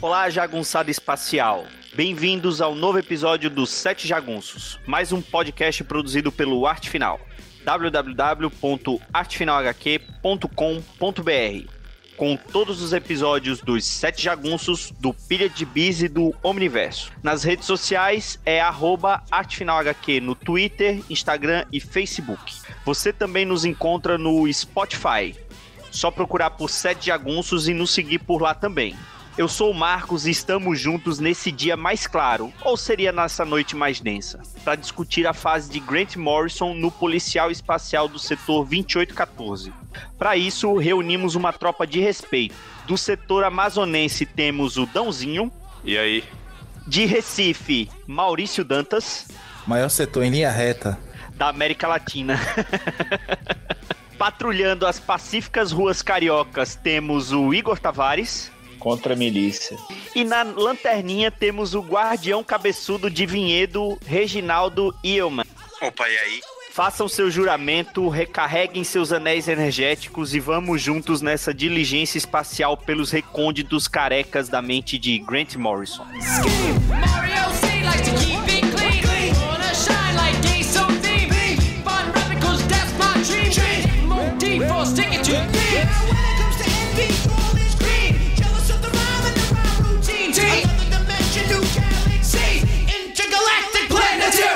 Olá, jagunçada espacial. Bem-vindos ao novo episódio dos Sete Jagunços, mais um podcast produzido pelo Arte Final www.artefinalhq.com.br com todos os episódios dos Sete Jagunços, do Pilha de Bis e do Omniverso. Nas redes sociais é arroba ArtefinalHQ no Twitter, Instagram e Facebook. Você também nos encontra no Spotify. Só procurar por Sete Jagunços e nos seguir por lá também. Eu sou o Marcos e estamos juntos nesse dia mais claro, ou seria nessa noite mais densa, para discutir a fase de Grant Morrison no policial espacial do setor 2814. Para isso, reunimos uma tropa de respeito. Do setor amazonense temos o Dãozinho. E aí? De Recife, Maurício Dantas. Maior setor em linha reta. Da América Latina. Patrulhando as pacíficas ruas cariocas temos o Igor Tavares contra a milícia. E na lanterninha temos o guardião cabeçudo de vinhedo, Reginaldo Ielman. Opa, e aí? Façam seu juramento, recarreguem seus anéis energéticos e vamos juntos nessa diligência espacial pelos recônditos carecas da mente de Grant Morrison.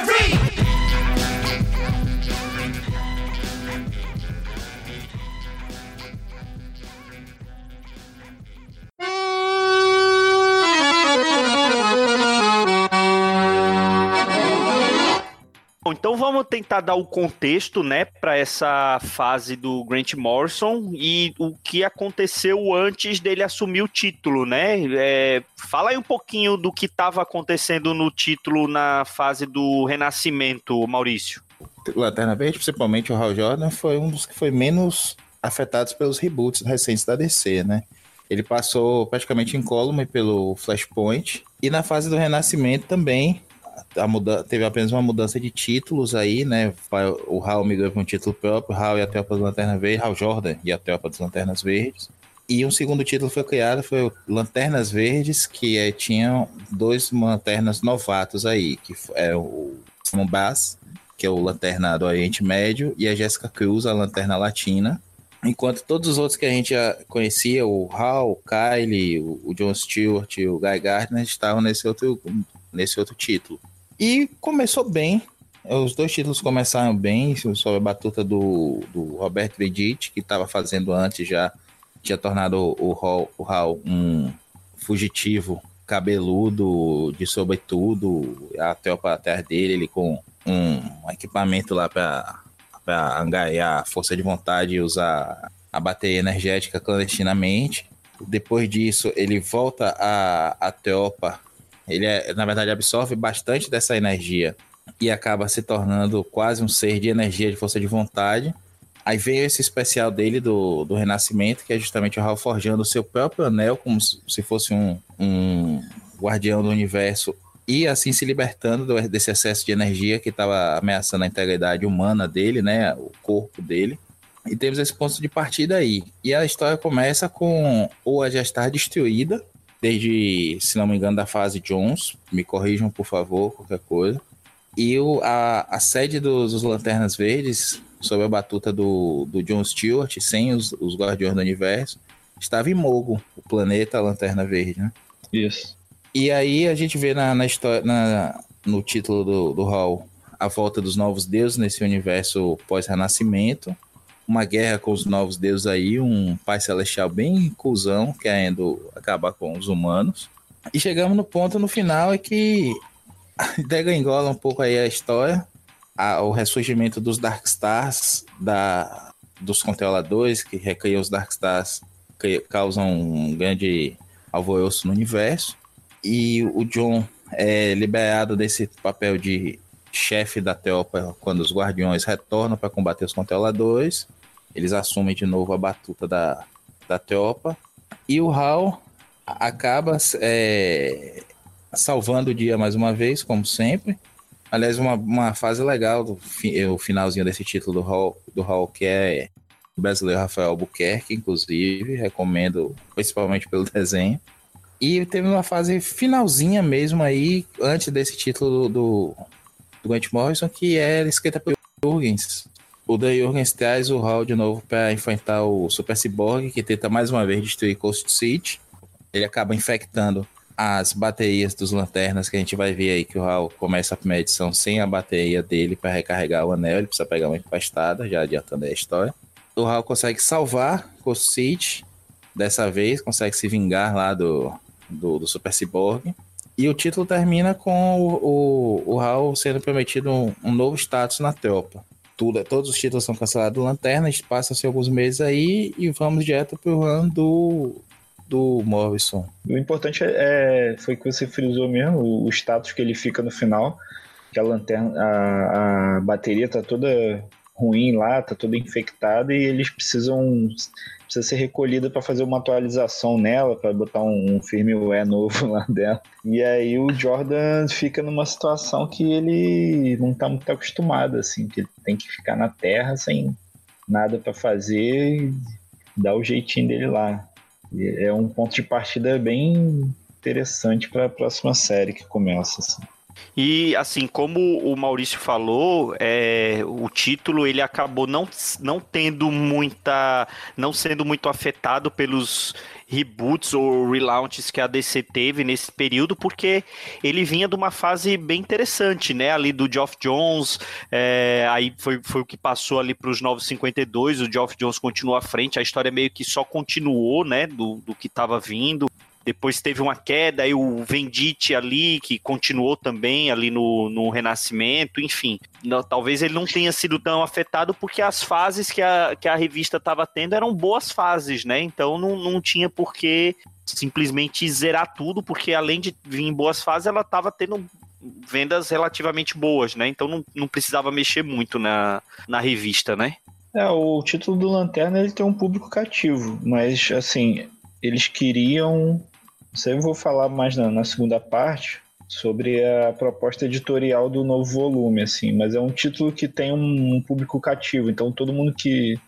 Missouri. Então vamos tentar dar o contexto, né, para essa fase do Grant Morrison e o que aconteceu antes dele assumir o título, né? É, fala aí um pouquinho do que estava acontecendo no título na fase do Renascimento, Maurício. Lanterna Verde, principalmente o Hal Jordan, foi um dos que foi menos afetados pelos reboots recentes da DC, né? Ele passou praticamente incólume pelo Flashpoint. E na fase do Renascimento também, a muda teve apenas uma mudança de títulos aí, né? O Hal migrou para um título próprio, Hal e a Tropa das Lanternas Verdes, Hal Jordan e a Tropa das Lanternas Verdes. E um segundo título foi criado, foi Lanternas Verdes, que é, tinha dois lanternas novatos aí, que é o Simon que é o Lanterna do Oriente Médio, e a Jessica Cruz, a Lanterna Latina. Enquanto todos os outros que a gente conhecia, o Hal, o Kyle, o John Stewart o Guy Gardner, estavam nesse outro, nesse outro título. E começou bem. Os dois títulos começaram bem, sob a batuta do, do Roberto Vedic, que estava fazendo antes já, tinha tornado o, Hal, o Hal um fugitivo cabeludo, de sobretudo, até atrás dele, ele com um equipamento lá para angariar a força de vontade e usar a bateria energética clandestinamente. Depois disso, ele volta a, a tropa ele, é, na verdade, absorve bastante dessa energia e acaba se tornando quase um ser de energia, de força de vontade. Aí vem esse especial dele do, do Renascimento, que é justamente o Hal forjando o seu próprio anel, como se fosse um, um guardião do universo, e assim se libertando do, desse excesso de energia que estava ameaçando a integridade humana dele, né, o corpo dele. E temos esse ponto de partida aí. E a história começa com ou já estar destruída, desde, se não me engano, da fase Jones. Me corrijam, por favor, qualquer coisa. E o, a, a sede dos, dos Lanternas Verdes, sob a batuta do, do John Stewart, sem os, os Guardiões do Universo, estava em Mogo, o planeta Lanterna Verde, né? Isso. E aí a gente vê na, na história, na, no título do, do Hall a volta dos novos deuses nesse universo pós-renascimento uma guerra com os novos deuses aí, um pai celestial bem cuzão, querendo acabar com os humanos. E chegamos no ponto no final é que degangola um pouco aí a história, a, o ressurgimento dos Darkstars, da, dos controladores que recriam os Darkstars, que causam um grande alvoroço no universo. E o John é liberado desse papel de chefe da tropa quando os guardiões retornam para combater os controladores. Eles assumem de novo a batuta da, da tropa. E o Hal acaba é, salvando o dia mais uma vez, como sempre. Aliás, uma, uma fase legal do o finalzinho desse título do Hall, do Hall que é o brasileiro Rafael Albuquerque, inclusive, recomendo principalmente pelo desenho. E teve uma fase finalzinha mesmo aí, antes desse título do, do Grant Morrison, que é escrita por Jurgens. O Dan Jurgens traz o Hall de novo para enfrentar o Super Cyborg, que tenta mais uma vez destruir Coast City. Ele acaba infectando as baterias dos lanternas, que a gente vai ver aí que o Hal começa a primeira edição sem a bateria dele para recarregar o anel, ele precisa pegar uma empastada, já adiantando a história. O Hal consegue salvar Coast City, dessa vez, consegue se vingar lá do, do, do Super Cyborg. E o título termina com o, o, o Hal sendo prometido um, um novo status na tropa. Tudo, todos os títulos são cancelados do Lanterna, passam-se alguns meses aí e vamos direto pro ano do do Morrison. O importante é, é, foi que você frisou mesmo, o, o, status que ele fica no final, que a lanterna, a, a bateria tá toda ruim lá, tá toda infectada e eles precisam precisa ser recolhida para fazer uma atualização nela, para botar um, um firmware novo lá dela. E aí o Jordan fica numa situação que ele não tá muito acostumado assim, que ele tem que ficar na terra sem nada para fazer e dar o jeitinho dele lá é um ponto de partida bem interessante para a próxima série que começa. Assim. E assim, como o Maurício falou, é, o título ele acabou não, não tendo muita. não sendo muito afetado pelos reboots ou relaunches que a DC teve nesse período, porque ele vinha de uma fase bem interessante, né? Ali do Geoff Jones, é, aí foi, foi o que passou ali para os 952, o Geoff Jones continuou à frente, a história meio que só continuou, né? Do, do que estava vindo depois teve uma queda, aí o Vendite ali, que continuou também ali no, no Renascimento, enfim. Não, talvez ele não tenha sido tão afetado porque as fases que a, que a revista estava tendo eram boas fases, né? Então não, não tinha por que simplesmente zerar tudo, porque além de vir em boas fases, ela estava tendo vendas relativamente boas, né? Então não, não precisava mexer muito na, na revista, né? É, o título do Lanterna ele tem um público cativo, mas assim, eles queriam isso eu vou falar mais na, na, segunda parte sobre a proposta editorial do novo volume, assim, mas é um título que tem um, um público cativo, então todo mundo que,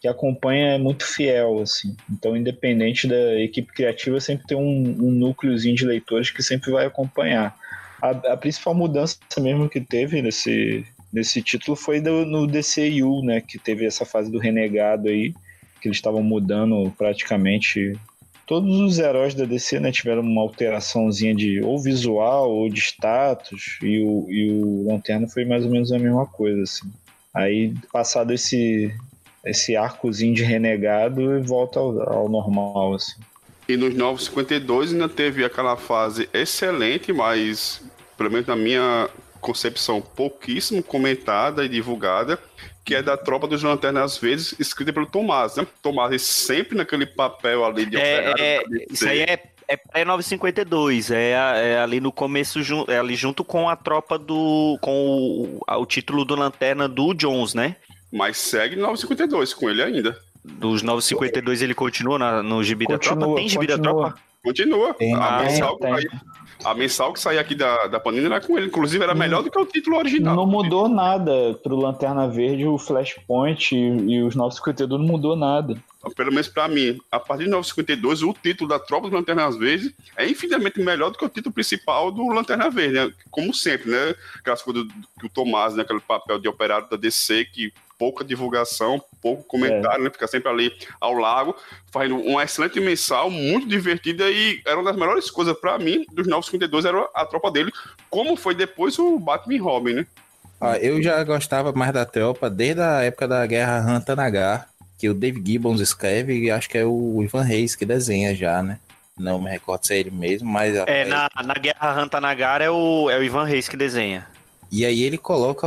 que acompanha é muito fiel, assim. Então, independente da equipe criativa, sempre tem um, um núcleozinho de leitores que sempre vai acompanhar. A, a principal mudança mesmo que teve nesse, nesse título foi do, no DCU, né, que teve essa fase do renegado aí, que eles estavam mudando praticamente todos os heróis da DC né, tiveram uma alteraçãozinha de ou visual ou de status, e o, e o Lanterna foi mais ou menos a mesma coisa, assim. Aí, passado esse, esse arcozinho de renegado, volta ao, ao normal, assim. E nos 952 ainda teve aquela fase excelente, mas, pelo menos na minha concepção, pouquíssimo comentada e divulgada, que é da Tropa dos Lanternas, às vezes, escrita pelo Tomás, né? Tomás sempre naquele papel ali de é, é Isso aí é é pré-952, é, é, ali no começo, é ali junto com a tropa do. com o, o título do Lanterna do Jones, né? Mas segue 952 com ele ainda. Dos 952 ele continua na, no gibi continua, da tropa? Tem gibi continua. da tropa? Continua. Tem, a mensal tem, tem. A mensal que saía aqui da, da Panini era com ele. Inclusive, era melhor do que o título original. Não mudou nada pro Lanterna Verde, o Flashpoint e, e os 952 não mudou nada. Pelo menos para mim, a partir de 952, o título da Tropa dos Lanternas Verdes é infinitamente melhor do que o título principal do Lanterna Verde, né? Como sempre, né? Aquelas coisas que o Tomás, né? Aquele papel de operário da DC que pouca divulgação, pouco comentário, é. né? Fica sempre ali ao lago, fazendo uma excelente mensal, muito divertida e era uma das melhores coisas para mim dos 952 era a tropa dele, como foi depois o Batman e Robin, né? Ah, eu já gostava mais da tropa desde a época da Guerra Rantanagar, que o Dave Gibbons escreve e acho que é o Ivan Reis que desenha já, né? Não me recordo se é ele mesmo, mas... É, na, na Guerra Rantanagar é o, é o Ivan Reis que desenha. E aí ele coloca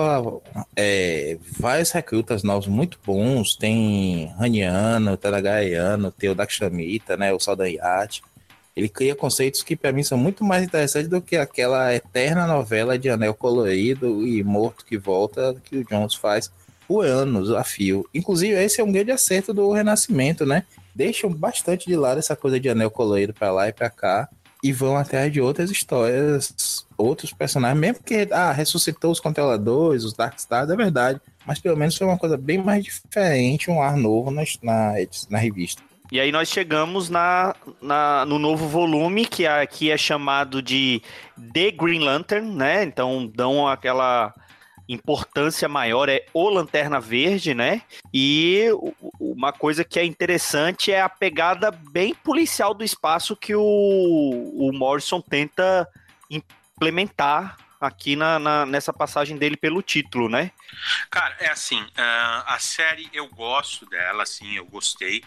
é, vários recrutas novos muito bons. Tem Raniano, Tadagaiano, tem o Dakshamita, né, o Saldanhat. Ele cria conceitos que para mim são muito mais interessantes do que aquela eterna novela de anel colorido e morto que volta que o Jones faz por anos a fio. Inclusive, esse é um grande acerto do Renascimento, né? Deixam bastante de lado essa coisa de anel colorido para lá e para cá e vão atrás de outras histórias, outros personagens, mesmo que ah, ressuscitou os controladores, os Darkstars, é verdade. Mas pelo menos foi uma coisa bem mais diferente, um ar novo na, na, na revista. E aí nós chegamos na, na, no novo volume, que aqui é chamado de The Green Lantern, né? Então dão aquela importância maior é o Lanterna Verde, né? E uma coisa que é interessante é a pegada bem policial do espaço que o, o Morrison tenta implementar aqui na, na, nessa passagem dele pelo título, né? Cara, é assim, uh, a série eu gosto dela, assim, eu gostei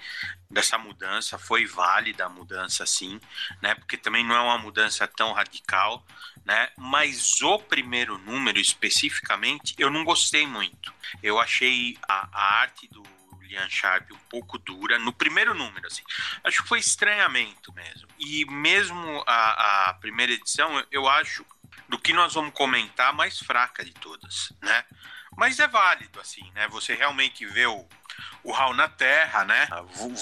dessa mudança, foi válida a mudança, sim, né? Porque também não é uma mudança tão radical, né? Mas o primeiro número especificamente, eu não gostei muito. Eu achei a, a arte do Lian Sharp um pouco dura no primeiro número, assim. Acho que foi estranhamento mesmo. E mesmo a, a primeira edição, eu acho do que nós vamos comentar, a mais fraca de todas, né? Mas é válido, assim, né? Você realmente vê o, o HAL na Terra, né?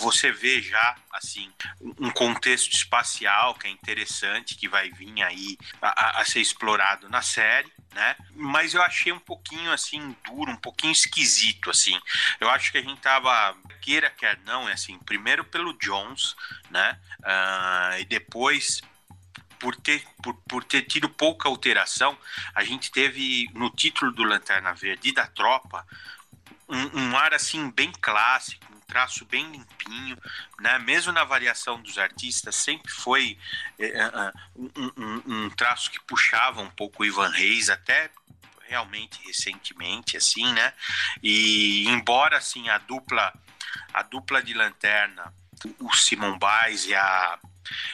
Você vê já, assim, um contexto espacial que é interessante, que vai vir aí a, a, ser explorado na série, né? Mas eu achei um pouquinho, assim, duro, um pouquinho esquisito, assim. Eu acho que a gente tava, queira, quer não, é assim, primeiro pelo Jones, né? Uh, e depois por ter, por, por ter tido pouca alteração, a gente teve no título do Lanterna Verde e da Tropa um, um, ar assim bem clássico, um traço bem limpinho, né? Mesmo na variação dos artistas, sempre foi é, um, um, um, traço que puxava um pouco o Ivan Reis, até realmente recentemente, assim, né? E embora assim a dupla, a dupla de lanterna, o Simon Baez e a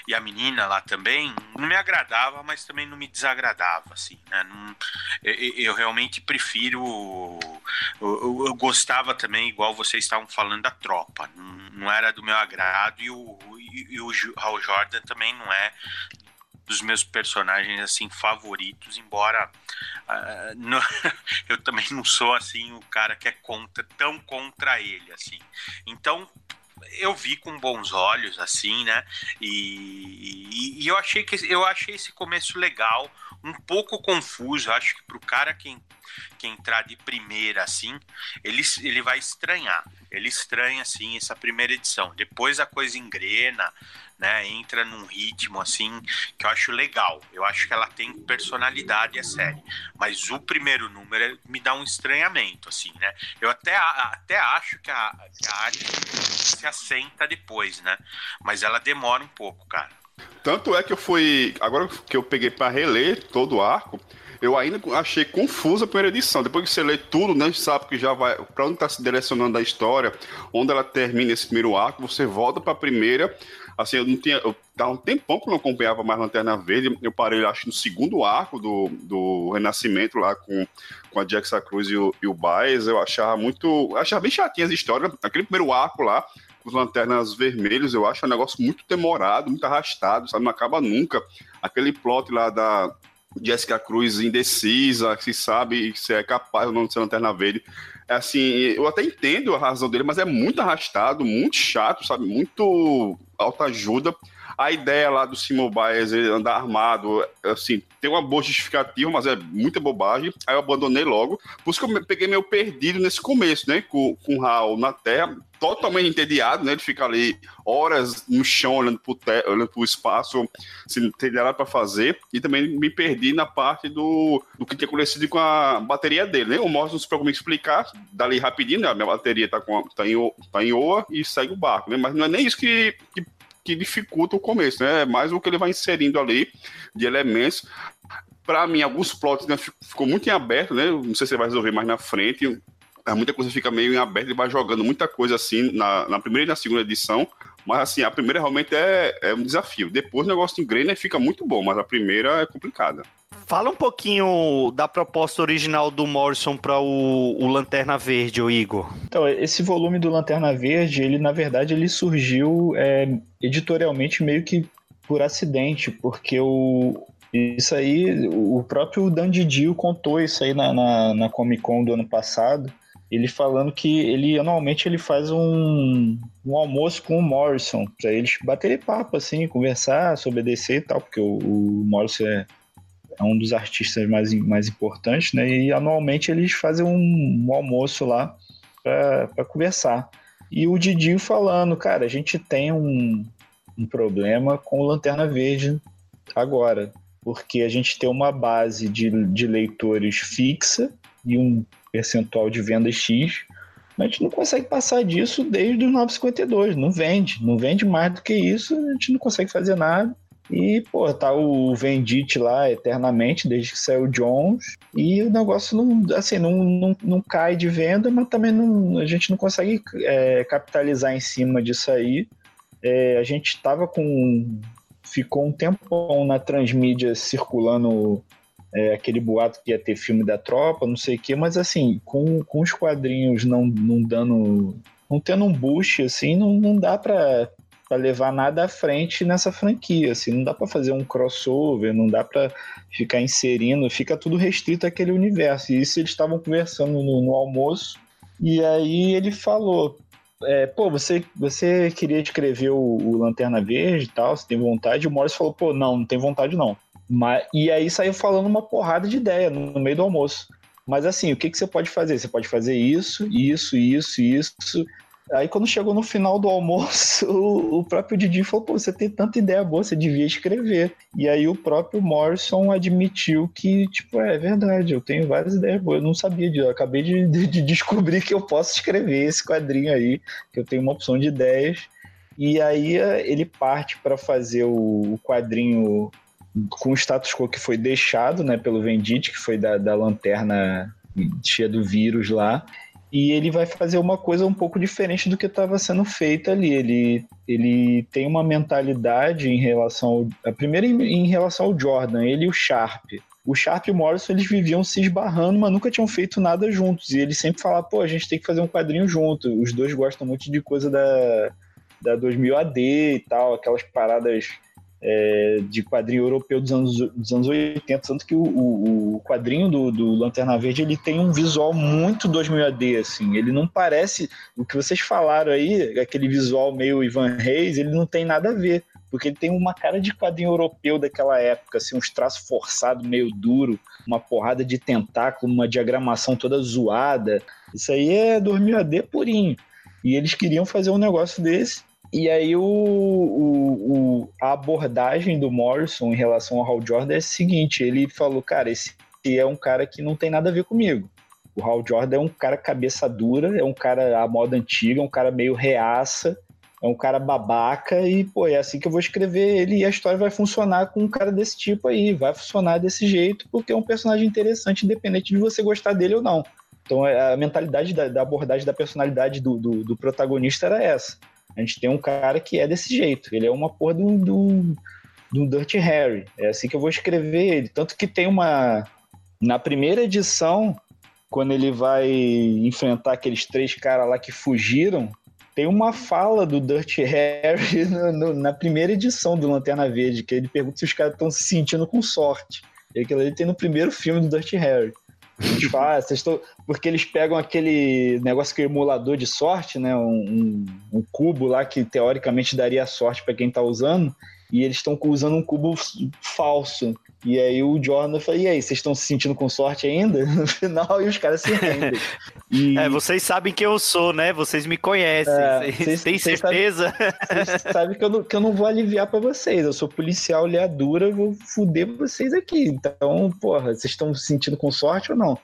e a menina lá também, não me agradava, mas também não me desagradava, assim, né? Não, eu, eu, realmente prefiro. Eu, eu, gostava também, igual vocês estavam falando, da tropa. Não, não era do meu agrado e o, e, e o Hal Jordan também não é dos meus personagens assim favoritos, embora uh, não, eu também não sou assim o cara que é contra tão contra ele assim. Então eu vi com bons olhos, assim, né? E, e, e, eu achei que eu achei esse começo legal, um pouco confuso. Acho que pro cara que, que entrar de primeira, assim, ele, ele vai estranhar. Ele estranha, assim, essa primeira edição. Depois a coisa engrena, né? Entra num ritmo assim que eu acho legal. Eu acho que ela tem personalidade a série. Mas o primeiro número me dá um estranhamento, assim, né? Eu até, até acho que a, que a arte se assenta depois, né? Mas ela demora um pouco, cara. Tanto é que eu fui. Agora que eu peguei para reler todo o arco, eu ainda achei confusa a primeira edição. Depois que você lê tudo, né, sabe que já vai para onde está se direcionando a história, onde ela termina esse primeiro arco, você volta para a primeira. Assim, eu não tinha. Eu um tempão que não acompanhava mais Lanterna Verde. Eu parei, acho, no segundo arco do, do Renascimento lá com, com a Jackson Cruz e o, e o Baez. Eu achava muito. Eu achava bem chatinha as histórias. Aquele primeiro arco lá, os lanternas vermelhos, eu acho um negócio muito demorado, muito arrastado, sabe? Não acaba nunca. Aquele plot lá da, Jessica Cruz indecisa, que se sabe se é capaz ou não de ser lanterna verde. Assim, eu até entendo a razão dele, mas é muito arrastado, muito chato, sabe? Muito alta ajuda. A ideia lá do Simon Biles andar armado, assim, tem uma boa justificativa, mas é muita bobagem. Aí eu abandonei logo. Por isso que eu peguei meio perdido nesse começo, né? Com, com o Raul na Terra, totalmente entediado, né? Ele fica ali horas no chão olhando pro, te, olhando pro espaço, sem ter nada para fazer. E também me perdi na parte do, do que tinha acontecido com a bateria dele, né? O Morris não se preocupa em explicar, dali rapidinho, né? A minha bateria tá, com, tá, em, tá em OA e segue o barco, né? Mas não é nem isso que, que que dificulta o começo, né? É mais o que ele vai inserindo ali de elementos. Para mim, alguns plots né, ficou muito em aberto, né? Não sei se vai resolver mais na frente. Muita coisa fica meio em aberto, ele vai jogando muita coisa assim na, na primeira e na segunda edição. Mas assim, a primeira realmente é, é um desafio. Depois o negócio engrena e fica muito bom, mas a primeira é complicada. Fala um pouquinho da proposta original do Morrison para o, o, Lanterna Verde, o Igor. Então, esse volume do Lanterna Verde, ele na verdade ele surgiu é, editorialmente meio que por acidente, porque o, isso aí, o próprio Dan Didio contou isso aí na, na, na Comic Con do ano passado, ele falando que ele anualmente ele faz um, um almoço com o Morrison, para eles baterem papo, assim, conversar sobre DC e tal, porque o, o Morrison é, é, um dos artistas mais, mais importantes, né? E anualmente eles fazem um, um almoço lá para conversar. E o Didi falando, cara, a gente tem um, um problema com o Lanterna Verde agora, porque a gente tem uma base de, de leitores fixa e um percentual de venda X, mas a gente não consegue passar disso desde os 952, não vende, não vende mais do que isso, a gente não consegue fazer nada. E, pô, tá o Vendite lá eternamente, desde que saiu o Jones, e o negócio não, assim, não, não, não cai de venda, mas também não, a gente não consegue é, capitalizar em cima disso aí. É, a gente estava com. Ficou um tempão na transmídia circulando é, aquele boato que ia ter filme da tropa, não sei o quê, mas assim, com, com os quadrinhos não, não dando. não tendo um boost, assim, não, não dá para levar nada à frente nessa franquia, assim, não dá para fazer um crossover, não dá para ficar inserindo, fica tudo restrito àquele universo. E isso eles estavam conversando no, no almoço, e aí ele falou, é, pô, você, você queria escrever o, o, Lanterna Verde e tal, você tem vontade? E o Morris falou, pô, não, não tem vontade não. Mas, e aí saiu falando uma porrada de ideia no, meio do almoço. Mas assim, o que, que você pode fazer? Você pode fazer isso, isso, isso, isso. Aí quando chegou no final do almoço, o, próprio Didi falou, pô, você tem tanta ideia boa, você devia escrever. E aí o próprio Morrison admitiu que, tipo, é, é verdade, eu tenho várias ideias boas, eu não sabia disso, eu acabei de, de, de descobrir que eu posso escrever esse quadrinho aí, que eu tenho uma opção de ideias. E aí ele parte para fazer o quadrinho com o status quo que foi deixado né, pelo Vendite, que foi da, da lanterna cheia do vírus lá e ele vai fazer uma coisa um pouco diferente do que estava sendo feito ali. Ele, ele tem uma mentalidade em relação ao. Primeiro, em, em relação ao Jordan, ele e o Sharp. O Sharp e o Morrison eles viviam se esbarrando, mas nunca tinham feito nada juntos. E ele sempre falava, pô, a gente tem que fazer um quadrinho junto. Os dois gostam muito de coisa da, da 2000 AD e tal, aquelas paradas é, de quadrinho europeu dos anos, dos anos 80, tanto que o, o, o quadrinho do, do, Lanterna Verde ele tem um visual muito 2000 AD, assim, ele não parece, o que vocês falaram aí, aquele visual meio Ivan Reis, ele não tem nada a ver, porque ele tem uma cara de quadrinho europeu daquela época, assim, uns traços forçados, meio duro, uma porrada de tentáculo, uma diagramação toda zoada, isso aí é 2000 AD purinho, e eles queriam fazer um negócio desse, e aí o, o, o, a abordagem do Morrison em relação ao Hal Jordan é a seguinte, ele falou, cara, esse é um cara que não tem nada a ver comigo. O Hal Jordan é um cara cabeça dura, é um cara à moda antiga, é um cara meio reaça, é um cara babaca e, pô, é assim que eu vou escrever ele e a história vai funcionar com um cara desse tipo aí, vai funcionar desse jeito porque é um personagem interessante, independente de você gostar dele ou não. Então a mentalidade da, da abordagem da personalidade do, do, do protagonista era essa a gente tem um cara que é desse jeito. Ele é uma porra do, do, do Dirty Harry. É assim que eu vou escrever ele. Tanto que tem uma. Na primeira edição, quando ele vai enfrentar aqueles três caras lá que fugiram, tem uma fala do Dirty Harry no, no, na primeira edição do Lanterna Verde, que ele pergunta se os caras estão se sentindo com sorte. E aquilo ali tem no primeiro filme do Dirty Harry. Tipo, ah, vocês estão. Porque eles pegam aquele negócio que é emulador de sorte, né? Um, um, um cubo lá que teoricamente daria sorte para quem tá usando, e eles estão usando um cubo falso. E aí o Jordan fala, e aí, vocês estão se sentindo com sorte ainda? No final, e os caras se rendem. E... É, vocês sabem quem eu sou, né? Vocês me conhecem. É, vocês têm certeza? Vocês sabem que eu, não, que eu não vou aliviar para vocês. Eu sou policial leadura, vou fuder vocês aqui. Então, porra, vocês estão se sentindo com sorte ou não?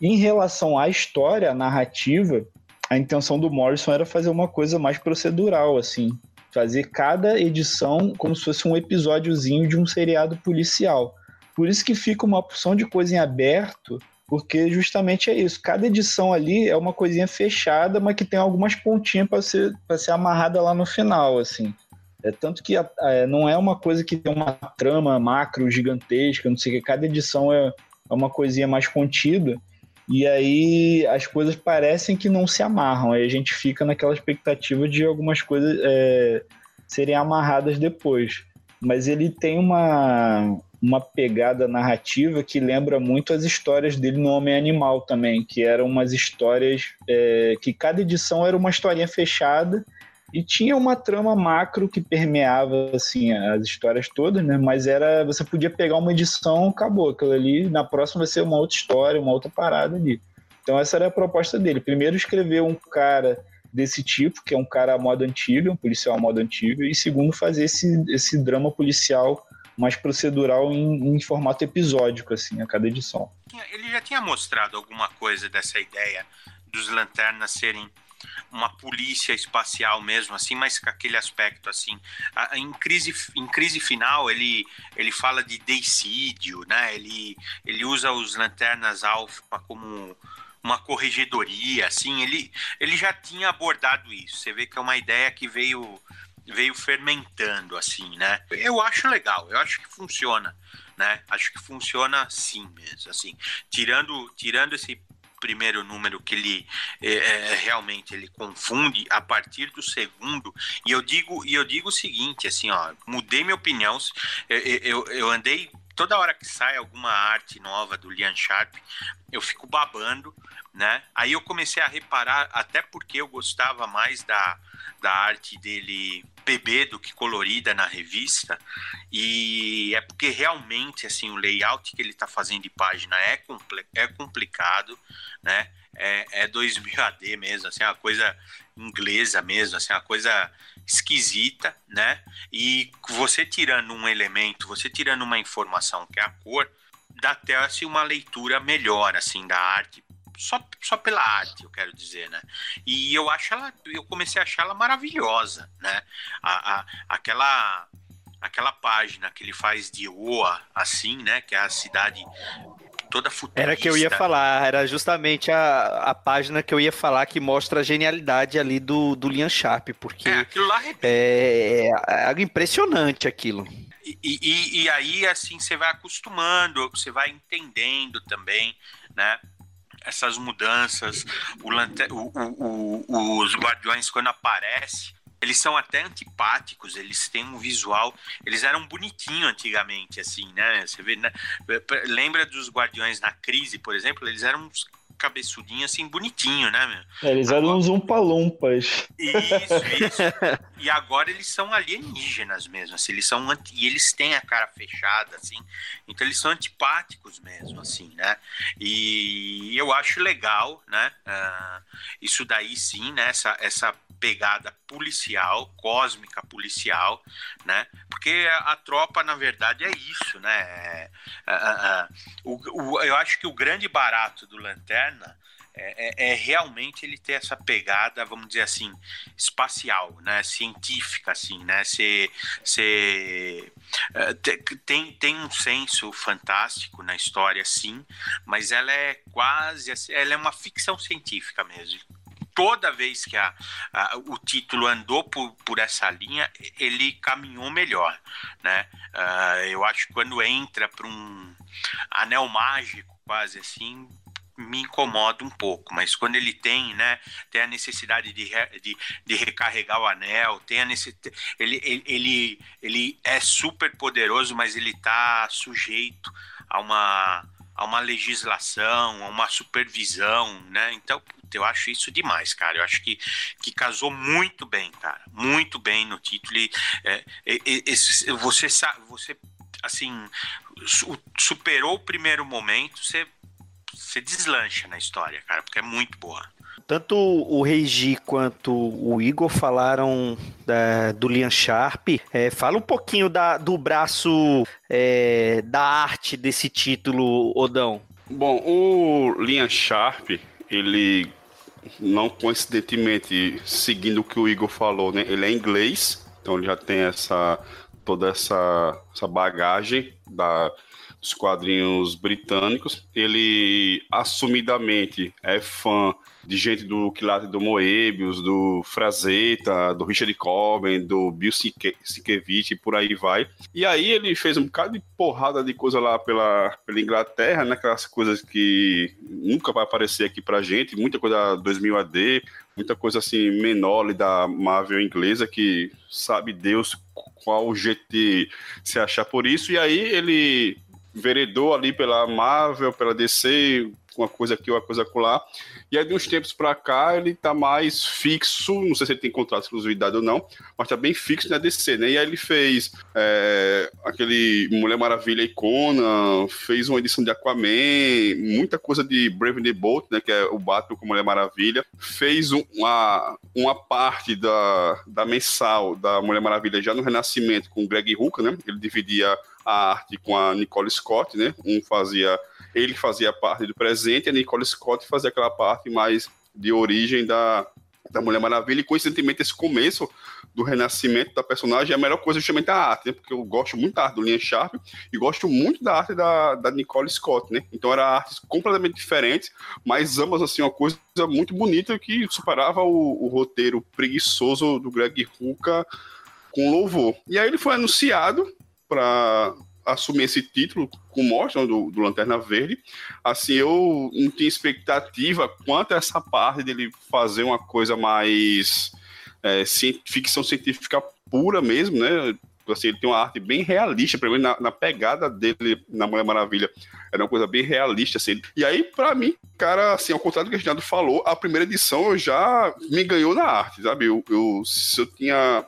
Em relação à história, à narrativa, a intenção do Morrison era fazer uma coisa mais procedural, assim fazer cada edição como se fosse um episódiozinho de um seriado policial. Por isso que fica uma opção de coisa em aberto, porque justamente é isso. Cada edição ali é uma coisinha fechada, mas que tem algumas pontinhas para ser, ser amarrada lá no final, assim. É tanto que é, não é uma coisa que tem uma trama macro gigantesca, não sei o que. Cada edição é, é uma coisinha mais contida. E aí as coisas parecem que não se amarram. Aí a gente fica naquela expectativa de algumas coisas é, serem amarradas depois. Mas ele tem uma, uma pegada narrativa que lembra muito as histórias dele no Homem Animal também, que eram umas histórias é, que cada edição era uma historinha fechada e tinha uma trama macro que permeava assim as histórias todas, né? Mas era você podia pegar uma edição, acabou aquilo ali, na próxima vai ser uma outra história, uma outra parada ali. Então essa era a proposta dele. Primeiro escrever um cara desse tipo, que é um cara à moda antiga, um policial à moda antiga, e segundo fazer esse, esse drama policial mais procedural em, em, formato episódico, assim, a cada edição. Ele já tinha mostrado alguma coisa dessa ideia dos lanternas serem uma polícia espacial mesmo, assim, mas com aquele aspecto assim. Em crise, em crise final, ele, ele fala de decídio, né? Ele, ele usa os lanternas alfa como uma corregedoria, assim. Ele, ele já tinha abordado isso. Você vê que é uma ideia que veio veio fermentando assim, né? Eu acho legal, eu acho que funciona, né? Acho que funciona sim mesmo, assim. Tirando tirando esse primeiro número que ele é, é, realmente ele confunde a partir do segundo e eu digo e eu digo o seguinte assim ó mudei minha opinião eu, eu, eu andei toda hora que sai alguma arte nova do Lian Sharp eu fico babando né? Aí eu comecei a reparar até porque eu gostava mais da, da arte dele PB do que colorida na revista e é porque realmente assim o layout que ele está fazendo de página é, compl é complicado, né? É, é 2000 AD mesmo, assim, uma coisa inglesa mesmo, assim, uma coisa esquisita, né? E você tirando um elemento, você tirando uma informação que é a cor, dá até assim, uma leitura melhor assim da arte só, só pela arte, eu quero dizer, né? E eu acho ela, eu comecei a achar ela maravilhosa, né? A, a, aquela aquela página que ele faz de Oa, assim, né? Que é a cidade toda futurista. Era que eu ia falar, era justamente a, a página que eu ia falar que mostra a genialidade ali do, do Lian Sharp, porque é, aquilo lá é, é, é impressionante aquilo. E, e, e aí, assim, você vai acostumando, você vai entendendo também, né? Essas mudanças, o, o, o, os guardiões quando aparecem, eles são até antipáticos, eles têm um visual, eles eram bonitinhos antigamente, assim, né? Você vê, né? lembra dos guardiões na crise, por exemplo, eles eram uns cabeçudinho, assim, bonitinho, né, meu? É, eles eram agora... uns umpalumpas. Isso, isso. e agora eles são alienígenas mesmo, assim, eles são anti... e eles têm a cara fechada, assim, então eles são antipáticos mesmo, assim, né? E eu acho legal, né? Uh, isso daí sim, né? Essa, essa pegada policial, cósmica policial, né? Porque a, tropa, na verdade, é isso, né? É, é, é, o, o, eu acho que o grande barato do Lanterna é, é, é, realmente ele ter essa pegada, vamos dizer assim, espacial, né, científica, assim, né, ser, ser tem, tem um senso fantástico na história, sim, mas ela é quase, ela é uma ficção científica mesmo, toda vez que a, a, o título andou por, por essa linha, ele caminhou melhor, né? Uh, eu acho que quando entra para um anel mágico, quase assim, me incomoda um pouco, mas quando ele tem, né, tem a necessidade de, de, de recarregar o anel, tem a necessidade, ele, ele, ele, ele é super poderoso, mas ele está sujeito a uma, a uma legislação, a uma supervisão, né, então eu acho isso demais, cara. Eu acho que, que casou muito bem, cara. Muito bem no título. E, é, você, você, assim, superou o primeiro momento, você, você deslancha na história, cara, porque é muito boa. Tanto o Reigi quanto o Igor falaram da, do Lian Sharp. É, fala um pouquinho da, do braço é, da arte desse título, Odão. Bom, o Lian Sharp, ele não coincidentemente, seguindo o que o Igor falou, né? Ele é inglês, então ele já tem essa toda essa, essa bagagem da, dos quadrinhos britânicos. Ele assumidamente é fã de gente do Quilate do Moebius, do Frazetta, do Richard Corbin, do Bill Sienkiewicz e por aí vai. E aí ele fez um bocado de porrada de coisa lá pela, pela Inglaterra, né? Aquelas coisas que nunca vai aparecer aqui pra gente, muita coisa 2000 AD, muita coisa assim menor da Marvel inglesa que sabe Deus qual GT se achar por isso. E aí ele veredou ali pela Marvel, pela DC, uma coisa aqui, uma coisa acolá. E aí, de uns tempos para cá, ele tá mais fixo, não sei se ele tem contrato de exclusividade ou não, mas tá bem fixo na DC, né? E aí ele fez é, aquele Mulher Maravilha Icona, fez uma edição de Aquaman, muita coisa de Brave the Bolt, né? Que é o Batman com Mulher Maravilha. Fez uma, uma parte da, da mensal da Mulher Maravilha já no Renascimento com o Greg Hooker, né? Ele dividia a arte com a Nicole Scott, né? Um fazia ele fazia parte do presente, a Nicole Scott fazia aquela parte mais de origem da, da Mulher Maravilha, e coincidentemente esse começo do renascimento da personagem é a melhor coisa justamente a arte, né? porque eu gosto muito da arte do Lian Sharp e gosto muito da arte da, da Nicole Scott, né? Então eram artes completamente diferentes, mas ambas assim uma coisa muito bonita que superava o, o roteiro preguiçoso do Greg Rucka com louvor. E aí ele foi anunciado para assumir esse título com o do, do, Lanterna Verde. Assim, eu não tinha expectativa quanto a essa parte dele fazer uma coisa mais é, ficção científica pura mesmo, né? Assim, ele tem uma arte bem realista, pelo menos na, na, pegada dele na Mulher Maravilha. Era uma coisa bem realista, assim. E aí, para mim, cara, assim, ao contrário do que o Reginaldo falou, a primeira edição já me ganhou na arte, sabe? Eu, eu se eu tinha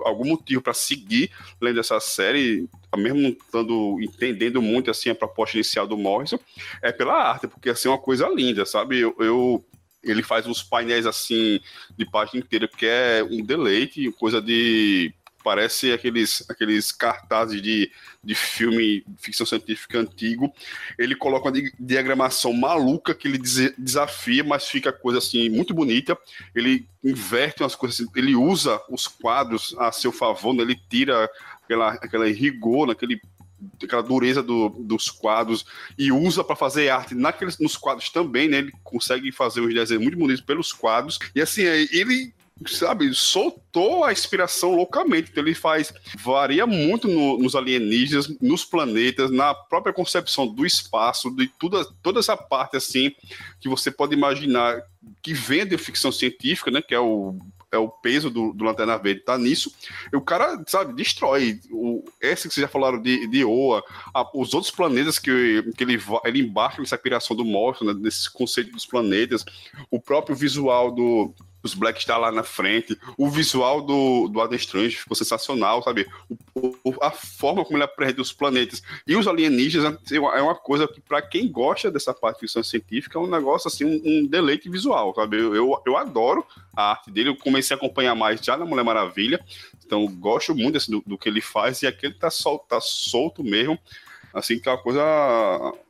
algum motivo para seguir lendo essa série, mesmo estando entendendo muito assim a proposta inicial do Morrison, é pela arte, porque assim é uma coisa linda, sabe? Eu, eu ele faz uns painéis assim de página inteira que é um deleite, coisa de parece aqueles, aqueles cartazes de, de filme ficção científica antigo. Ele coloca uma diagramação maluca que ele desafia, mas fica coisa assim muito bonita. Ele inverte umas coisas, assim, ele usa os quadros a seu favor, né? ele tira aquela, aquela rigor, naquele aquela dureza do, dos quadros e usa para fazer arte naqueles, nos quadros também, né? Ele consegue fazer uns desenhos muito bonitos pelos quadros. E assim, ele sabe, soltou a inspiração loucamente. Então ele faz, varia muito no, nos alienígenas, nos planetas, na própria concepção do espaço, de toda, toda essa parte assim que você pode imaginar que vem de ficção científica, né? Que é o é o peso do, do Lanterna Verde, tá nisso. E o cara, sabe, destrói. O, esse que vocês já falaram de, de Oa, a, os outros planetas que, que ele, ele embarca nessa piração do Morpho, né, nesse conceito dos planetas, o próprio visual do os Black está lá na frente, o visual do, do Adam Strange ficou sensacional, sabe? O, o, a forma como ele apresenta os planetas e os alienígenas é uma coisa que, para quem gosta dessa parte de ficção científica, é um negócio assim, um, um deleite visual, sabe? Eu, eu, eu, adoro a arte dele, eu comecei a acompanhar mais já na Mulher Maravilha, então gosto muito assim, do, do, que ele faz e aquele tá, sol, tá solto mesmo, assim, que é uma coisa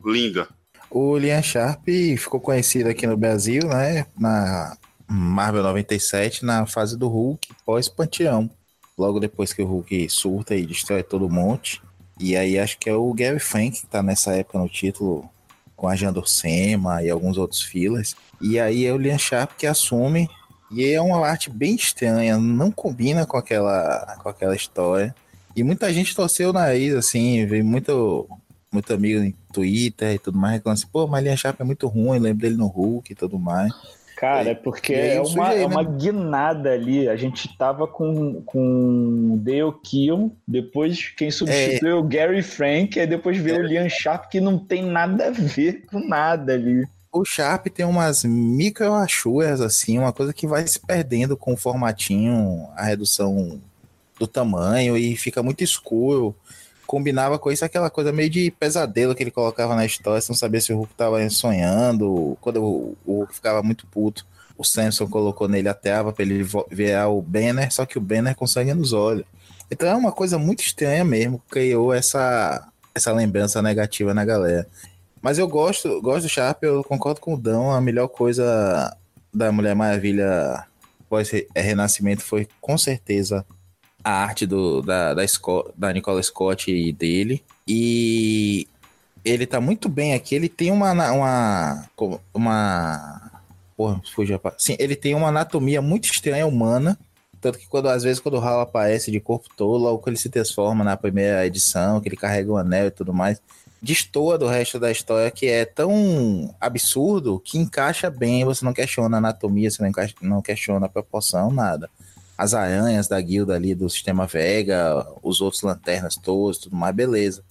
linda. O Lian Sharp ficou conhecido aqui no Brasil, né? Na Marvel 97 na fase do Hulk pós-Panteão. Logo depois que o Hulk surta e destrói todo o monte. E aí acho que é o Gary Frank que tá nessa época no título com a Jandor Sema e alguns outros fillers. E aí é o Lian Sharp que assume. E é uma arte bem estranha, não combina com aquela, com aquela história. E muita gente torceu o nariz, assim, veio muito, muito amigo no Twitter e tudo mais, reclamando assim, pô, mas Lian Sharp é muito ruim, lembro dele no Hulk e tudo mais. Cara, é porque é uma, é uma né? guinada ali. A gente tava com, com Dale Keon, depois quem substituiu é. o Gary Frank, aí depois veio é. o Liam Sharp, que não tem nada a ver com nada ali. O Sharp tem umas micro achuras, assim, uma coisa que vai se perdendo com o formatinho, a redução do tamanho e fica muito escuro combinava com isso aquela coisa meio de pesadelo que ele colocava na história, sem saber se o Hulk tava sonhando, quando o, Hulk ficava muito puto. O Samson colocou nele a tela para ele ver o Banner, só que o Banner com sangue nos olhos. Então é uma coisa muito estranha mesmo, criou essa, essa lembrança negativa na galera. Mas eu gosto, gosto do Sharp, eu concordo com o Dão, a melhor coisa da Mulher Maravilha pós-renascimento foi com certeza a arte do, da, da, Scott, da Nicola Scott e dele. E ele tá muito bem aqui. Ele tem uma. Uma. Uma. Porra, fugiu a Sim, ele tem uma anatomia muito estranha humana. Tanto que quando, às vezes, quando o Hal aparece de corpo todo, logo que ele se transforma na primeira edição, que ele carrega o anel e tudo mais, destoa do resto da história que é tão absurdo que encaixa bem, você não questiona a anatomia, você não, encaixa, não questiona a proporção, nada. As aranhas da guilda ali do sistema Vega, os outros lanternas todos, tudo mais, beleza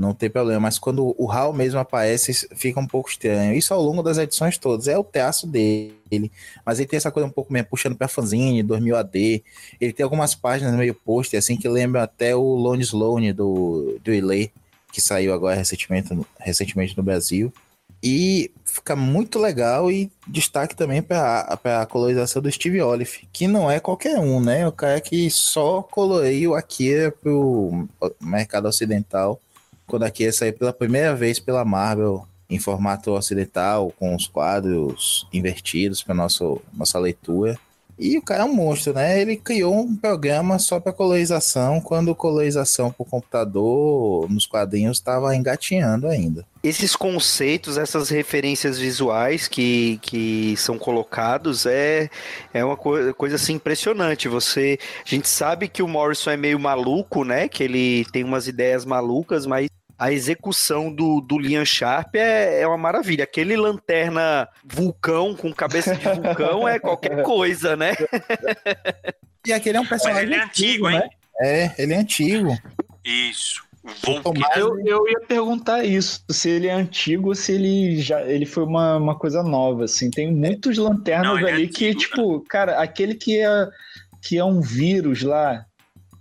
não tem problema. Mas quando o Hal mesmo aparece, fica um pouco estranho. Isso ao longo das edições todas. É o traço dele. Mas ele tem essa coisa um pouco meio puxando pra fanzine, 2000 AD. Ele tem algumas páginas meio post, assim, que lembram até o Lone Sloane do, do Ilê, que saiu agora recentemente, recentemente no Brasil. E fica muito legal e destaque também para a colorização do Steve Olive, que não é qualquer um, né? O cara que só coloriu aqui para o mercado ocidental quando aqui ia sair pela primeira vez pela Marvel em formato ocidental, com os quadros invertidos para nossa leitura. E o cara é um monstro, né? Ele criou um programa só para colorização, quando colorização por computador nos quadrinhos estava engatinhando ainda. Esses conceitos, essas referências visuais que, que são colocados é, é uma coisa, coisa assim impressionante. Você, a gente sabe que o Morrison é meio maluco, né? Que ele tem umas ideias malucas, mas a execução do, do Liam Sharp é, é uma maravilha. Aquele lanterna vulcão com cabeça de vulcão é qualquer coisa, né? e aquele é um personagem Mas ele é antigo, antigo hein? né? É, ele é antigo. Isso. Eu, eu ia perguntar isso, se ele é antigo ou se ele já ele foi uma, uma coisa nova, assim. Tem muitos lanternas Não, é ali antigo, que, tipo, cara, aquele que é, que é um vírus lá,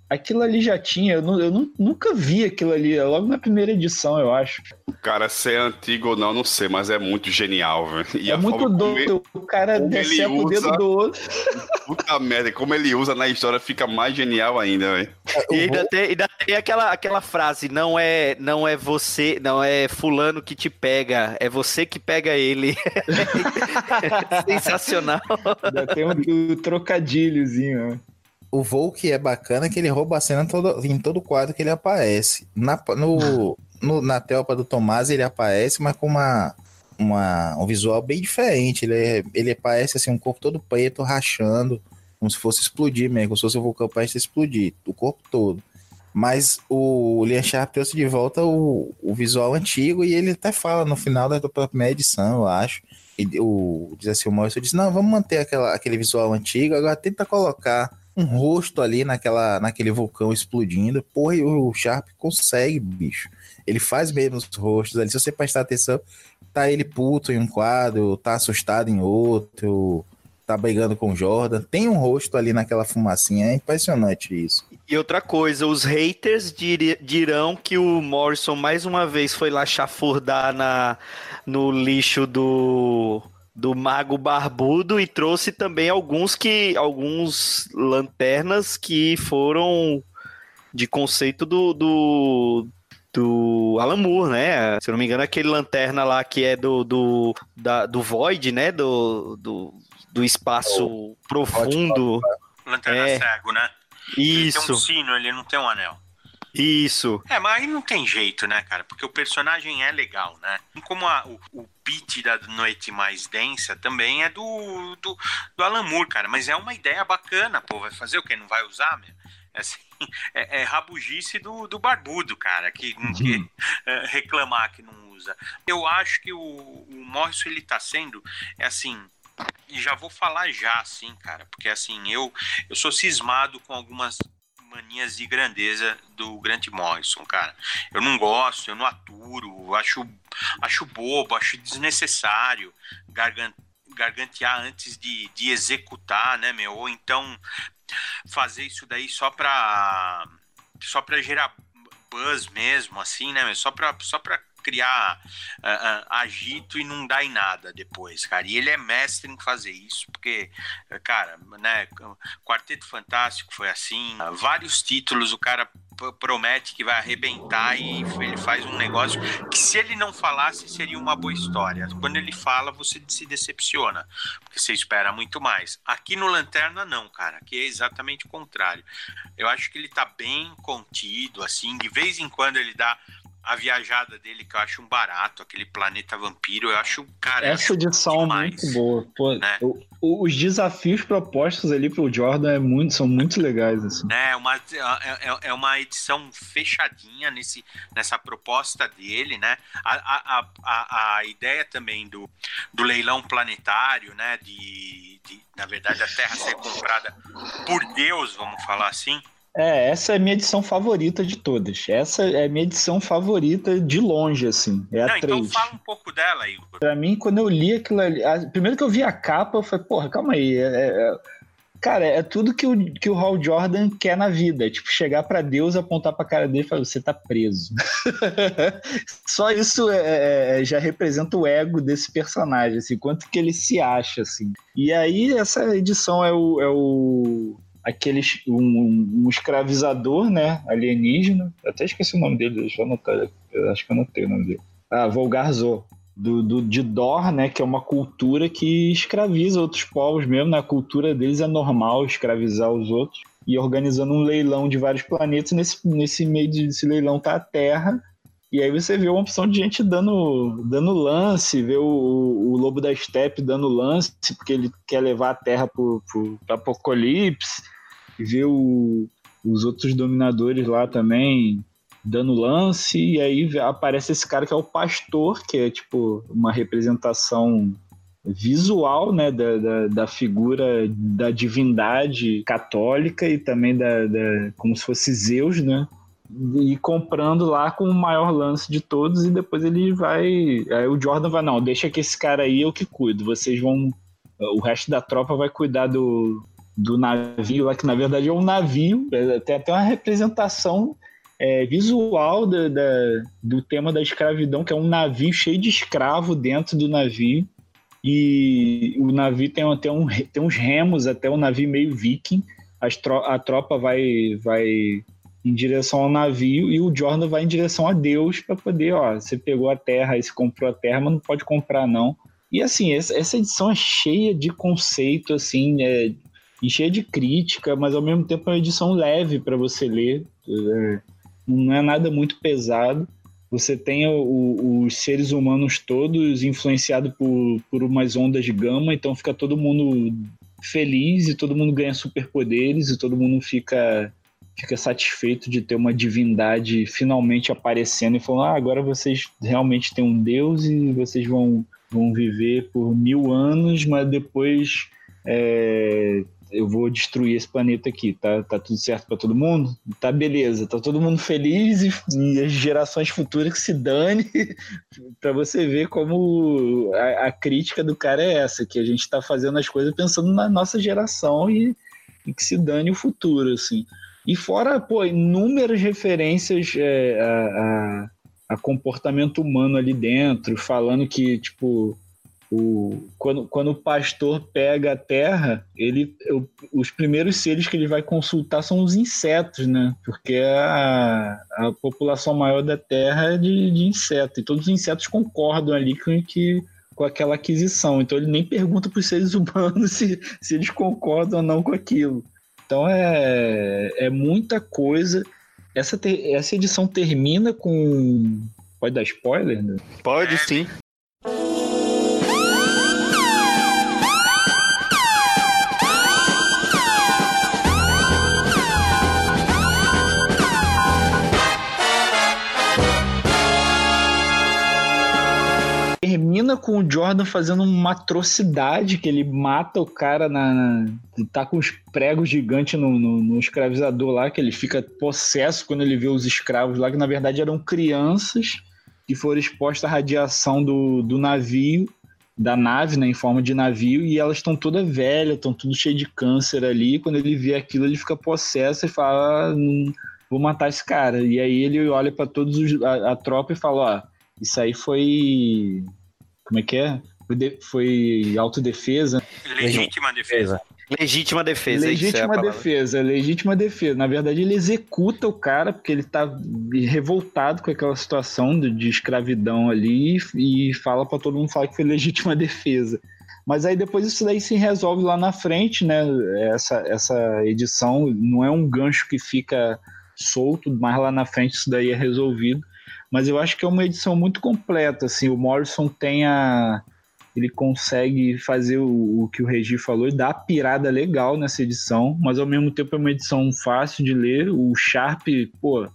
aquilo ali já tinha, eu, eu nunca vi aquilo ali, é logo na primeira edição, eu acho. Cara, se é antigo ou não, não sei, mas é muito genial, velho. É muito doido, o cara decepar o dedo do outro. Puta merda, como ele usa na história fica mais genial ainda, velho. E ainda tem, ainda tem aquela, aquela frase, não é, não é você, não é fulano que te pega, é você que pega ele. Sensacional. Ainda tem um, um trocadilhozinho, né? O Volk é bacana que ele rouba a cena todo, em todo quadro que ele aparece. Na, no, no, na telpa do Tomás ele aparece, mas com uma, uma, um visual bem diferente. Ele, é, ele aparece assim, um corpo todo preto, rachando, como se fosse explodir mesmo, como se fosse o vulcão para explodir, o corpo todo. Mas o Lian Sharp trouxe de volta o, o visual antigo e ele até fala no final da primeira edição, eu acho. E o, diz assim, o Morrison disse, não, vamos manter aquela, aquele visual antigo, agora tenta colocar um rosto ali naquela, naquele vulcão explodindo. Porra, e o Sharp consegue, bicho. Ele faz mesmo os rostos ali. Se você prestar atenção, tá ele puto em um quadro, tá assustado em outro, tá brigando com o Jordan. Tem um rosto ali naquela fumacinha. É impressionante isso. E outra coisa, os haters dirão que o Morrison mais uma vez foi lá chafurdar na, no lixo do do Mago Barbudo e trouxe também alguns que alguns lanternas que foram de conceito do, do, do Alan Moore, né? Se eu não me engano, aquele lanterna lá que é do, do, da, do Void, né? Do, do, do espaço oh, profundo. Lanterna é. cego, né? Isso. Ele tem um sino, ele não tem um anel. Isso. É, mas aí não tem jeito, né, cara? Porque o personagem é legal, né? Como a, o, o beat da noite mais densa também é do, do, do Alan Moore, cara. Mas é uma ideia bacana, pô. Vai fazer o quê? Não vai usar, meu? É, assim, é, é rabugice do, do barbudo, cara, que, que é, reclamar que não usa. Eu acho que o, o Morrison, ele tá sendo, é assim, e já vou falar já, assim, cara, porque assim, eu, eu sou cismado com algumas manias de grandeza do Grant Morrison, cara. Eu não gosto, eu não aturo, acho, acho bobo, acho desnecessário gargantear antes de, de executar, né, meu? Ou então fazer isso daí só pra, só pra gerar buzz mesmo, assim, né, meu? Só pra, só pra criar uh, uh, agito e não dar em nada depois, cara. E ele é mestre em fazer isso, porque, cara, né, Quarteto Fantástico foi assim, vários títulos o cara promete que vai arrebentar e ele faz um negócio que se ele não falasse seria uma boa história. Quando ele fala, você se decepciona, porque você espera muito mais. Aqui no Lanterna não, cara, aqui é exatamente o contrário. Eu acho que ele tá bem contido assim, de vez em quando ele dá a viajada dele, que eu acho um barato, aquele planeta vampiro, eu acho, cara. Essa edição é muito boa. Pô, né? o, os desafios propostos ali pro Jordan é muito, são muito legais. Assim. É, uma, é, é, é uma edição fechadinha nesse, nessa proposta dele, né? A, a, a, a ideia também do, do leilão planetário, né? De, de, na verdade, a Terra ser comprada por Deus, vamos falar assim é, essa é a minha edição favorita de todas. Essa é a minha edição favorita de longe, assim. É Não, a 3. Então fala um pouco dela, Igor. Pra mim, quando eu li aquilo ali. A, primeiro que eu vi a capa, eu falei, porra, calma aí. É, é, é cara, é tudo que o, que o Hal Jordan quer na vida. É, tipo, chegar para Deus, apontar pra cara dele e falar, você tá preso. Só isso é, é, já representa o ego desse personagem, assim, quanto que ele se acha, assim. E aí, essa edição é o. É o aquele um, um, escravizador, né, alienígena, até esqueci o nome dele, deixa eu anotar, eu acho que eu anotei o nome dele. Ah, Volgarzor, do, do, de Dor, né, que é uma cultura que escraviza outros povos mesmo, na cultura deles é normal escravizar os outros, e organizando um leilão de vários planetas, nesse, nesse meio desse leilão tá a Terra, e aí você vê uma opção de gente dando, dando lance, vê o, o Lobo da Steppe dando lance, porque ele quer levar a Terra para o apocalipse, vê o, os outros dominadores lá também dando lance, e aí aparece esse cara que é o pastor, que é tipo uma representação visual né, da, da, da, figura da divindade católica e também da, da, como se fosse Zeus, né? E comprando lá com o maior lance de todos, e depois ele vai. Aí o Jordan vai, não, deixa que esse cara aí eu que cuido. Vocês vão. O resto da tropa vai cuidar do, do navio lá, que na verdade é um navio, é, tem até uma representação é, visual da, da, do tema da escravidão, que é um navio cheio de escravo dentro do navio. E o navio tem até um, tem uns remos, até um navio meio viking. Tro a tropa vai, vai em direção ao navio e o Jordan vai em direção a Deus para poder, ó, você pegou a terra, você comprou a terra, mas não pode comprar não. E assim, essa, essa edição é cheia de conceito, assim, é, e cheia de crítica, mas ao mesmo tempo é uma edição leve para você ler. É, não é nada muito pesado. Você tem o, o, os seres humanos todos influenciados por, por umas ondas de gama, então fica todo mundo feliz e todo mundo ganha superpoderes e todo mundo fica fica satisfeito de ter uma divindade finalmente aparecendo e falando: ah, agora vocês realmente têm um Deus e vocês vão, vão viver por mil anos, mas depois é, eu vou destruir esse planeta aqui, tá, tá tudo certo para todo mundo? Tá beleza, tá todo mundo feliz e, e as gerações futuras que se dane, para você ver como a, a, crítica do cara é essa, que a gente tá fazendo as coisas pensando na nossa geração e, e que se dane o futuro, assim. E fora, pô, inúmeras referências é, a, a, a comportamento humano ali dentro, falando que, tipo, o, quando, quando o pastor pega a terra, ele, os primeiros seres que ele vai consultar são os insetos, né? Porque a, a população maior da terra é de, de insetos, e todos os insetos concordam ali com, que, com aquela aquisição. Então ele nem pergunta para os seres humanos se, se eles concordam ou não com aquilo. Então é, é muita coisa. Essa, essa edição termina com. Pode dar spoiler? Né? Pode sim. Termina com o Jordan fazendo uma atrocidade, que ele mata o cara na. tá com os pregos gigantes no, no, no, escravizador lá, que ele fica possesso quando ele vê os escravos lá, que na verdade eram crianças que foram expostas à radiação do, do navio, da nave, né, em forma de navio, e elas estão todas velhas, estão tudo cheio de câncer ali. Quando ele vê aquilo, ele fica possesso e fala: ah, vou matar esse cara. E aí ele olha para todos os, a, a tropa e fala: ó. Isso aí foi como é que é? Foi, de, foi autodefesa. Legítima defesa. Legítima defesa. Legítima é defesa, legítima defesa. Na verdade, ele executa o cara porque ele tá revoltado com aquela situação de, escravidão ali e, e fala para todo mundo falar que foi legítima defesa. Mas aí depois isso daí se resolve lá na frente, né? Essa, essa edição não é um gancho que fica solto, mas lá na frente isso daí é resolvido. Mas eu acho que é uma edição muito completa, assim, o Morrison tem a ele consegue fazer o, o, que o Regi falou e dar pirada legal nessa edição, mas ao mesmo tempo é uma edição fácil de ler. O Sharp, pô,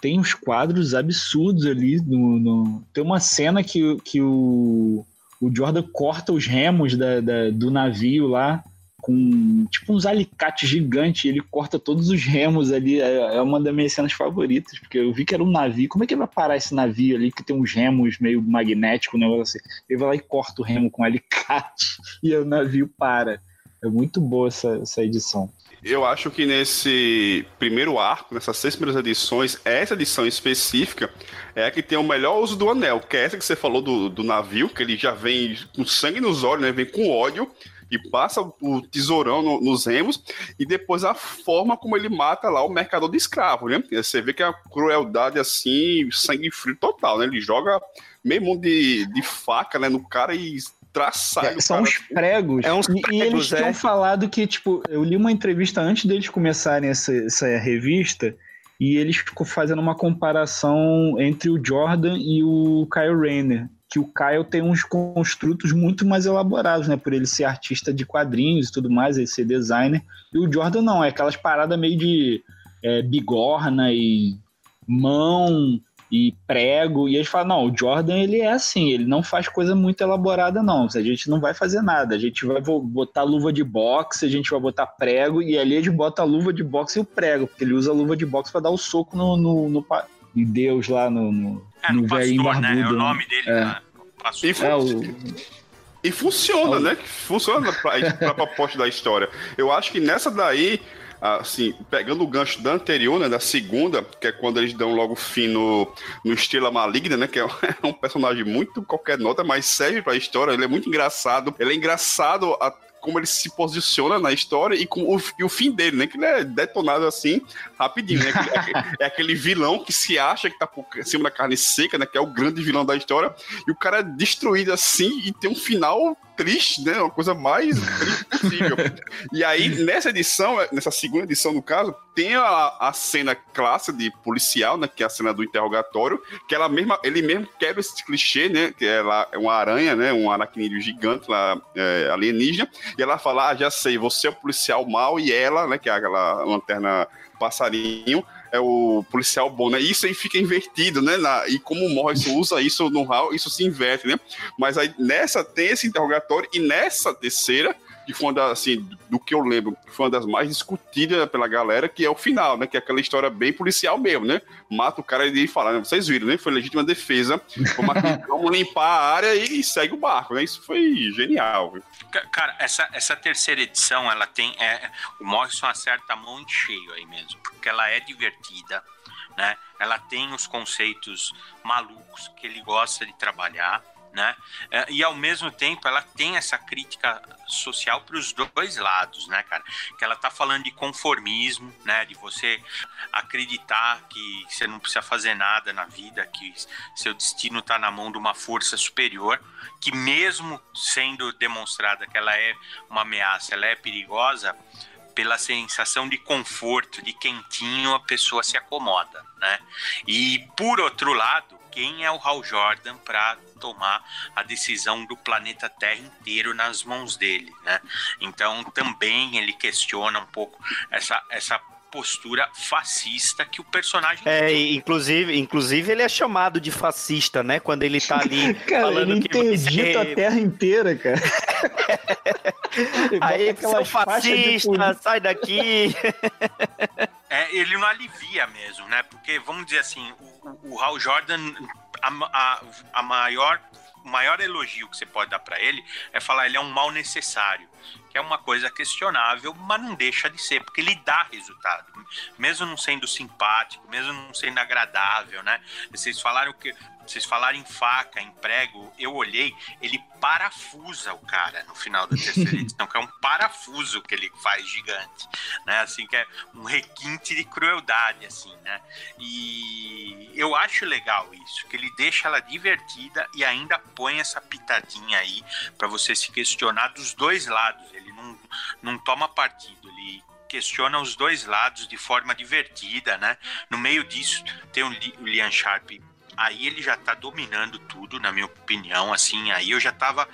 tem uns quadros absurdos ali. No, no... Tem uma cena que, que o, o Jordan corta os remos da, da, do navio lá com tipo uns alicates gigantes, ele corta todos os remos ali, é, é, uma das minhas cenas favoritas, porque eu vi que era um navio, como é que vai parar esse navio ali, que tem uns remos meio magnéticos, um negócio assim, ele vai lá e corta o remo com alicate, e o navio para, é muito boa essa, essa edição. Eu acho que nesse primeiro arco, nessas seis primeiras edições, essa edição específica é a que tem o melhor uso do anel, que é essa que você falou do, do navio, que ele já vem com sangue nos olhos, né? Vem com ódio, e passa o tesourão no, nos remos, e depois a forma como ele mata lá o mercador de escravo, né? Você vê que é a crueldade assim, sangue frio total, né? Ele joga meio mundo de, de faca né, no cara e traçar. É, são uns pregos. É uns pregos, e, eles é. tinham falado que, tipo, eu li uma entrevista antes deles começarem essa, essa revista, e eles ficou fazendo uma comparação entre o Jordan e o Kyle Rayner que o Kyle tem uns construtos muito mais elaborados, né? Por ele ser artista de quadrinhos e tudo mais, ele ser designer. E o Jordan não, é aquelas paradas meio de é, bigorna e mão e prego. E eles falam, não, o Jordan ele é assim, ele não faz coisa muito elaborada, não. A gente não vai fazer nada. A gente vai botar luva de boxe, a gente vai botar prego, e ali gente bota a luva de boxe e o prego, porque ele usa a luva de boxe para dar o soco no, no, no, no Deus lá no, no é, no, pastor, né? É o nome né? dele, é. Né? Pastor. E, fun é, o... e funciona, é né? Funciona pra, pra proposta da história. Eu acho que nessa daí, assim, pegando o gancho da anterior, né, da segunda, que é quando eles dão logo fim no, no Estrela Maligna, né, que é um personagem muito qualquer nota, mas serve pra história, ele é muito engraçado, ele é engraçado a, como ele se posiciona na história e, com o, e o fim dele, né? Que ele é detonado assim rapidinho, né? É, é, aquele vilão que se acha que tá por cima da carne seca, né? Que é o grande vilão da história, e o cara é destruído assim e tem um final triste, né? Uma coisa mais possível. e aí, nessa edição, nessa segunda edição, no caso, tem a, a cena clássica de policial, né? Que é a cena do interrogatório, que ela mesma, ele mesmo quebra esse clichê, né? Que ela é uma aranha, né? Um aracnídeo gigante lá, é, alienígena. E ela fala, ah, já sei, você é o policial mal e ela, né? Que é aquela lanterna passarinho, é o policial bom, né? Isso aí fica invertido, né? Na, e como o Morrison usa isso no HAL, isso se inverte, né? Mas aí nessa tem esse interrogatório e nessa terceira que foi uma das, assim, do que eu lembro, foi uma das mais discutidas pela galera, que é o final, né? Que é aquela história bem policial mesmo, né? Mata o cara e fala, né? vocês viram, né? Foi legítima defesa, vamos, vamos limpar a área e segue o barco, né? Isso foi genial. Viu? Cara, essa, essa terceira edição, ela tem. É, o Morrison acerta a mão em cheio aí mesmo, porque ela é divertida, né? Ela tem os conceitos malucos que ele gosta de trabalhar né? É, e ao mesmo tempo ela tem essa crítica social para os dois lados, né, cara? Que ela tá falando de conformismo, né? De você acreditar que você não precisa fazer nada na vida, que seu destino está na mão de uma força superior, que mesmo sendo demonstrada que ela é uma ameaça, ela é perigosa, pela sensação de conforto, de quentinho, a pessoa se acomoda, né? E por outro lado, quem é o Hal Jordan para tomar a decisão do planeta Terra inteiro nas mãos dele, né? Então também ele questiona um pouco essa, essa postura fascista que o personagem é tem. inclusive inclusive ele é chamado de fascista né quando ele tá ali cara, falando ele que interdita você... a terra inteira cara aí seu fascista sai daqui é, ele não alivia mesmo né porque vamos dizer assim o, o Hal Jordan a, a, a maior o maior elogio que você pode dar para ele é falar ele é um mal necessário, que é uma coisa questionável, mas não deixa de ser, porque ele dá resultado, mesmo não sendo simpático, mesmo não sendo agradável, né? Vocês falaram que vocês falaram em faca, em prego, eu olhei, ele parafusa o cara no final da terceira edição, que é um parafuso que ele faz gigante, né? Assim, que é um requinte de crueldade, assim, né? E eu acho legal isso, que ele deixa ela divertida e ainda põe essa pitadinha aí para você se questionar dos dois lados. Ele não, não toma partido, ele questiona os dois lados de forma divertida, né? No meio disso tem o Liam Sharp aí ele já tá dominando tudo, na minha opinião, assim, aí eu já tava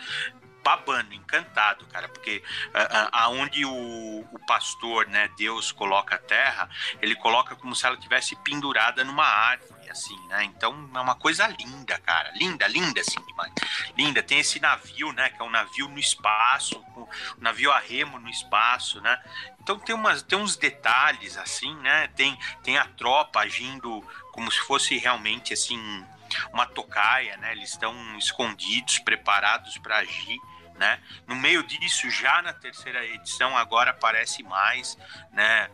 babando, encantado, cara, porque uh, aonde o, o pastor, né, Deus coloca a terra, ele coloca como se ela tivesse pendurada numa árvore, assim, né? Então é uma coisa linda, cara, linda, linda, assim, demais. Linda. Tem esse navio, né, que é um navio no espaço, um navio a remo no espaço, né? Então tem umas, tem uns detalhes assim, né? Tem, tem a tropa agindo como se fosse realmente assim uma tocaia, né? Eles estão escondidos, preparados para agir. Né? No meio disso, já na terceira edição, agora aparece mais né,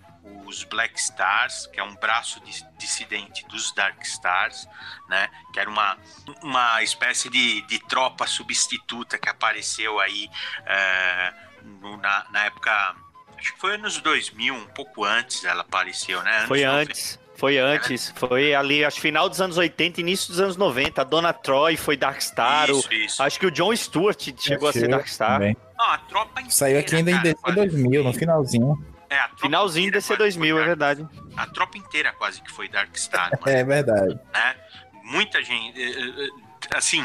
os Black Stars, que é um braço dissidente dos Dark Stars, né? que era uma, uma espécie de, de tropa substituta que apareceu aí é, no, na, na época. Acho que foi anos 2000, um pouco antes ela apareceu, né? Anos foi antes. Foi antes, foi ali, acho final dos anos 80, início dos anos 90. A Dona Troy foi Darkstar. Isso, isso. Acho que o John Stewart chegou a ser Darkstar. Não, a tropa inteira, Saiu aqui ainda cara, em DC 2000, no finalzinho. É, Finalzinho DC 2000, é verdade. A tropa inteira quase que foi Darkstar. é verdade. Né? Muita gente. Eh, eh, assim,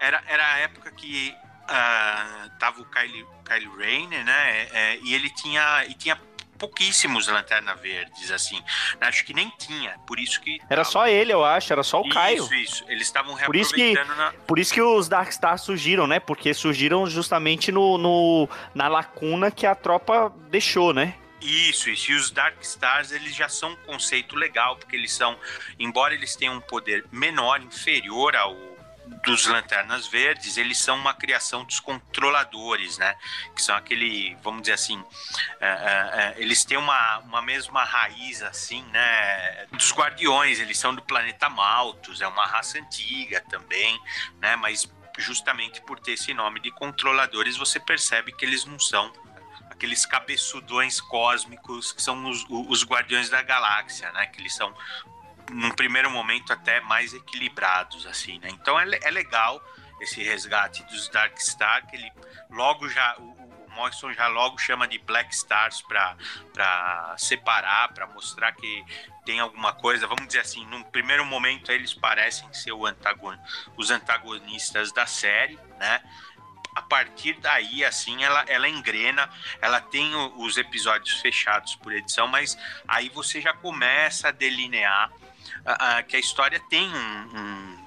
era, era a época que uh, tava o Kyle, Kyle Rayner, né? É, e ele tinha. E tinha pouquíssimos Lanterna Verdes, assim. Acho que nem tinha, por isso que... Era tava... só ele, eu acho, era só o isso, Caio. Isso, isso. Eles estavam por isso que na... Por isso que os Darkstar surgiram, né? Porque surgiram justamente no, no, na lacuna que a tropa deixou, né? Isso, isso. E os Dark Stars, eles já são um conceito legal, porque eles são, embora eles tenham um poder menor, inferior ao dos Lanternas Verdes, eles são uma criação dos controladores, né? Que são aquele, vamos dizer assim, é, é, é, eles têm uma, uma mesma raiz, assim, né? Dos Guardiões, eles são do planeta Malthus, é uma raça antiga também, né? Mas justamente por ter esse nome de controladores, você percebe que eles não são aqueles cabeçudões cósmicos que são os, os Guardiões da Galáxia, né? Que eles são num primeiro momento até mais equilibrados assim, né? Então é, é legal esse resgate dos Dark Star que ele logo já o, Morrison já logo chama de Black Stars para separar, para mostrar que tem alguma coisa, vamos dizer assim, num primeiro momento eles parecem ser antagon, os antagonistas da série, né? A partir daí, assim, ela, ela engrena, ela tem os episódios fechados por edição, mas aí você já começa a delinear que a história tem um, um,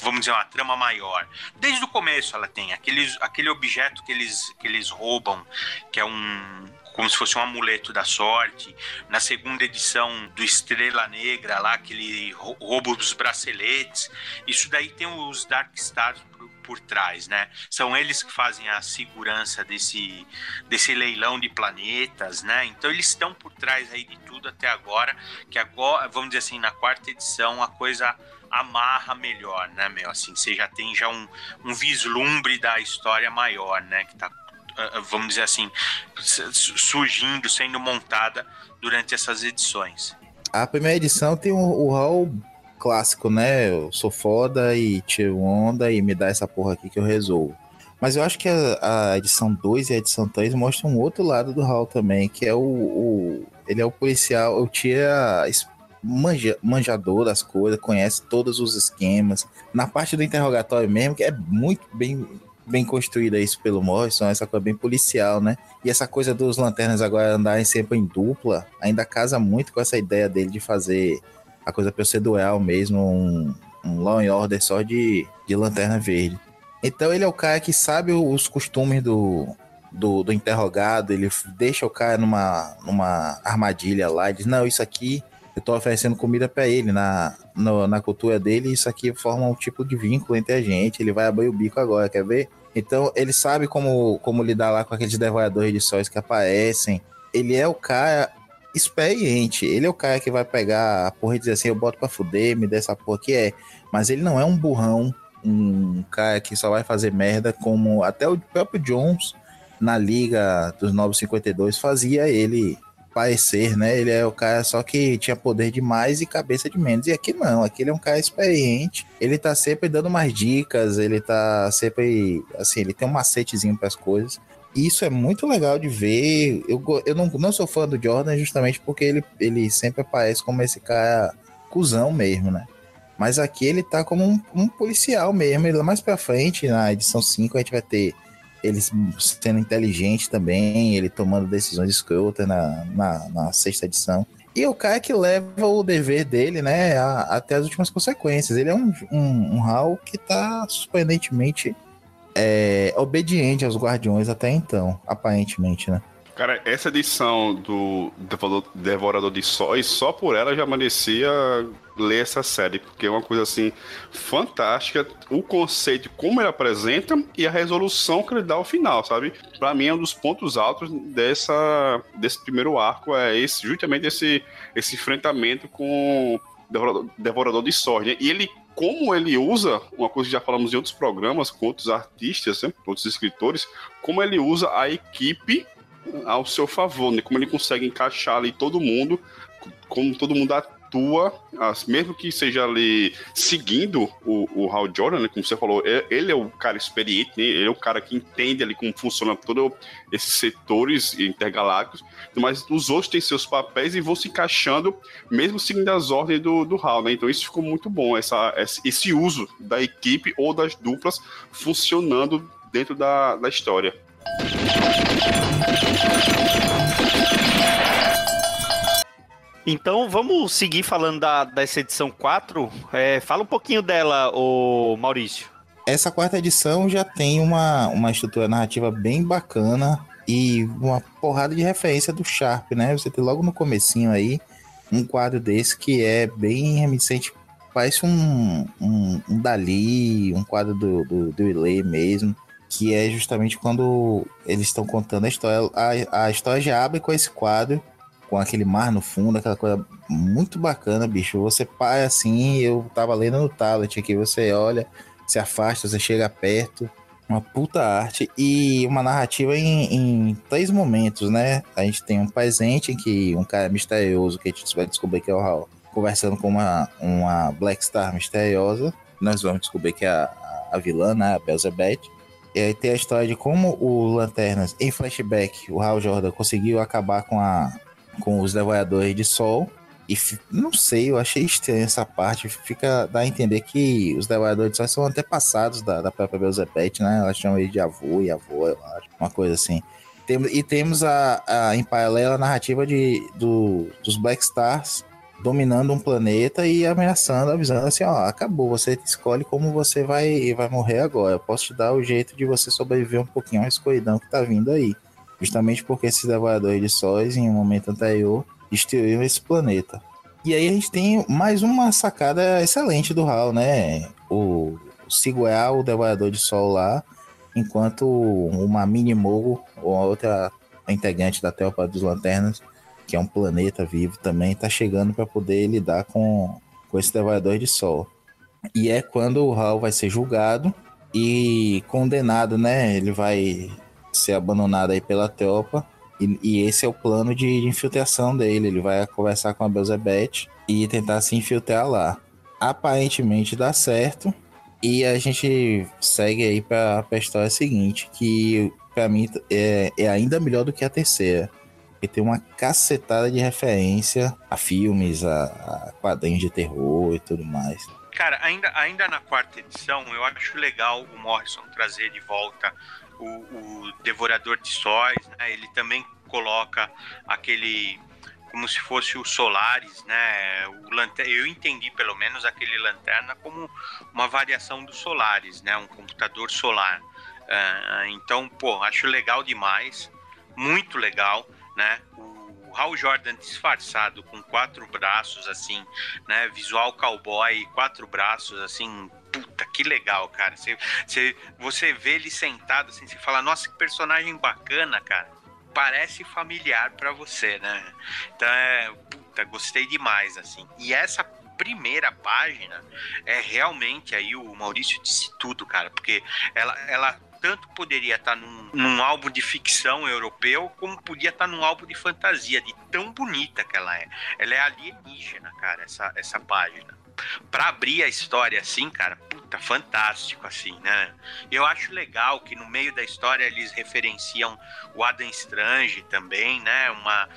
vamos dizer, uma trama maior. Desde o começo ela tem aqueles, aquele objeto que eles, que eles roubam, que é um como se fosse um amuleto da sorte. Na segunda edição do Estrela Negra, lá que ele rouba os braceletes. Isso daí tem os Dark Stars por, trás, né? São eles que fazem a segurança desse, desse leilão de planetas, né? Então eles estão por trás aí de tudo até agora, que agora, vamos dizer assim, na quarta edição a coisa amarra melhor, né, meu? Assim, você já tem já um, um vislumbre da história maior, né? Que tá ah, ah, vamos dizer assim, surgindo, sendo montada durante essas edições. A primeira edição tem o hall clássico, né? Eu sou foda e tiro onda e me dá essa porra aqui que eu resolvo. Mas eu acho que a, a edição 2 e a edição 3 mostram um outro lado do Hall também, que é o, o ele é o policial, o tia manja, manjador das coisas, conhece todos os esquemas. Na parte do interrogatório mesmo, que é muito bem bem construída isso pelo Morrison, essa coisa bem policial, né? E essa coisa dos lanternas agora andarem sempre em dupla, ainda casa muito com essa ideia dele de fazer a coisa procedural mesmo, um, um Law and Order só de, de lanterna verde. Então ele é o cara que sabe os costumes do, do, do, interrogado, ele deixa o cara numa, numa armadilha lá e diz, não, isso aqui eu tô oferecendo comida para ele na, no, na cultura dele, isso aqui forma um tipo de vínculo entre a gente. Ele vai abrir o bico agora, quer ver? Então ele sabe como, como lidar lá com aqueles devoradores de sóis que aparecem. Ele é o cara experiente. Ele é o cara que vai pegar a porra e dizer assim: eu boto pra fuder, me dê essa porra que é. Mas ele não é um burrão, um cara que só vai fazer merda, como até o próprio Jones na Liga dos 952 fazia ele parecer, né? Ele é o cara só que tinha poder demais e cabeça de menos. E aqui não, aqui ele é um cara experiente. Ele tá sempre dando mais dicas, ele tá sempre assim, ele tem um macetezinho para as coisas. Isso é muito legal de ver. Eu, eu não, não sou fã do Jordan justamente porque ele, ele sempre aparece como esse cara cuzão mesmo, né? Mas aqui ele tá como um, um policial mesmo. Ele mais pra frente, na edição 5, a gente vai ter ele sendo inteligente também, ele tomando decisões escrotas na, na, na, sexta edição. E o cara que leva o dever dele, né, a, até as últimas consequências. Ele é um, um, um Hal que tá surpreendentemente é, obediente aos Guardiões até então, aparentemente, né? Cara, essa edição do Devorador de Sóis, só por ela já merecia ler essa série, porque é uma coisa assim fantástica. O conceito, como ele apresenta e a resolução que ele dá ao final, sabe? Para mim, é um dos pontos altos dessa, desse primeiro arco, é esse, justamente esse, esse enfrentamento com Devorador, Devorador de Sóis. Né? E ele como ele usa, uma coisa que já falamos em outros programas, com outros artistas, né, outros escritores, como ele usa a equipe ao seu favor, né? Como ele consegue encaixar ali todo mundo, como todo mundo atua, mesmo que seja ali seguindo o, o Hal Jordan, né? Como você falou, ele é o cara experiente, né? ele é o cara que entende ali como funciona todos esses setores intergalácticos, mas os outros têm seus papéis e vão se encaixando, mesmo seguindo as ordens do, do Hal, né? Então isso ficou muito bom, essa, esse uso da equipe ou das duplas funcionando dentro da, da história. Então vamos seguir falando da, dessa edição 4. É, fala um pouquinho dela, o Maurício. Essa quarta edição já tem uma, uma estrutura narrativa bem bacana e uma porrada de referência do Sharp, né? Você tem logo no comecinho aí um quadro desse que é bem remissente, parece um, um, um Dali, um quadro do, do, do Ilê mesmo que é justamente quando eles estão contando a história. A, a história já abre com esse quadro, com aquele mar no fundo, aquela coisa muito bacana, bicho. Você para assim, eu tava lendo no tablet aqui, você olha, se afasta, você chega perto. Uma puta arte e uma narrativa em, em três momentos, né? A gente tem um presente em que um cara misterioso, que a gente vai descobrir que é o Hal, conversando com uma, uma Black Star misteriosa. Nós vamos descobrir que é a, a vilã, né? A Belzebeth e aí tem a história de como o Lanternas, em flashback, o Hal Jordan conseguiu acabar com, a, com os Devoradores de Sol. E não sei, eu achei estranho essa parte. Fica dá a entender que os Devoradores de Sol são antepassados da, da própria Beelzebeth, né? Elas chamam ele de avô e avô, eu acho. Uma coisa assim. Tem, e temos a, a, em paralelo a narrativa de, do, dos Black Stars dominando um planeta e ameaçando, avisando assim, ó, acabou, você escolhe como você vai, vai morrer agora. Eu posso te dar o jeito de você sobreviver um pouquinho à escuridão que tá vindo aí. Justamente porque esses devoradores de sóis, em um momento anterior, destruíram esse planeta. E aí a gente tem mais uma sacada excelente do HAL, né? O, segurar o devorador de sol lá, enquanto uma mini mogo ou outra integrante da Telpa dos Lanternas que é um planeta vivo também, está chegando para poder lidar com, com esse devorador de sol. E é quando o Hal vai ser julgado e condenado, né? Ele vai ser abandonado aí pela tropa. E, e esse é o plano de, de, infiltração dele. Ele vai conversar com a Beelzebeth e tentar se infiltrar lá. Aparentemente dá certo. E a gente segue aí para a história seguinte, que para mim é, é ainda melhor do que a terceira porque tem uma cacetada de referência a filmes, a, a quadrinhos de terror e tudo mais. Cara, ainda, ainda na quarta edição, eu acho legal o Morrison trazer de volta o, o Devorador de Sóis, né? Ele também coloca aquele como se fosse o Solaris, né? O lanterna, eu entendi pelo menos aquele lanterna como uma variação do Solaris, né? Um computador solar. Uh, então, pô, acho legal demais, muito legal né? O Hal Jordan disfarçado com quatro braços, assim, né? Visual cowboy, quatro braços, assim, puta, que legal, cara. Você, você, você vê ele sentado, assim, você fala, nossa, que personagem bacana, cara. Parece familiar para você, né? Então, é, puta, gostei demais, assim. E essa primeira página é realmente aí o Maurício disse tudo, cara, porque ela, ela tanto poderia estar num, num álbum de ficção europeu, como podia estar num álbum de fantasia, de tão bonita que ela é. Ela é alienígena, cara, essa, essa página. Para abrir a história assim, cara, puta, fantástico assim, né? Eu acho legal que no meio da história eles referenciam o Adam Strange também, né? Uma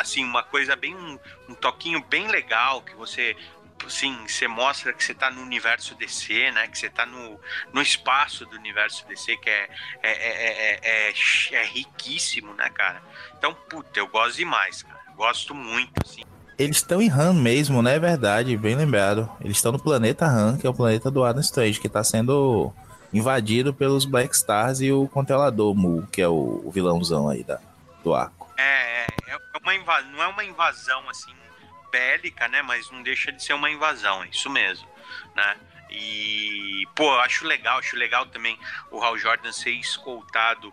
assim, uma coisa bem um, um toquinho bem legal que você assim, você mostra que você tá no universo DC, né? Que você tá no, no espaço do universo DC, que é, é, é, é, é, riquíssimo, né, cara? Então, puta, eu gosto demais, cara. Gosto muito, assim. Eles estão em Han mesmo, né? É verdade, bem lembrado. Eles estão no planeta Han, que é o planeta do Adam Strange, que tá sendo invadido pelos Black Stars e o Contelador Mu, que é o, vilãozão aí da, do arco. É, é, é uma não é uma invasão assim bélica, né? Mas não deixa de ser uma invasão, é isso mesmo, né? E, pô, acho legal, acho legal também o Hal Jordan ser escoltado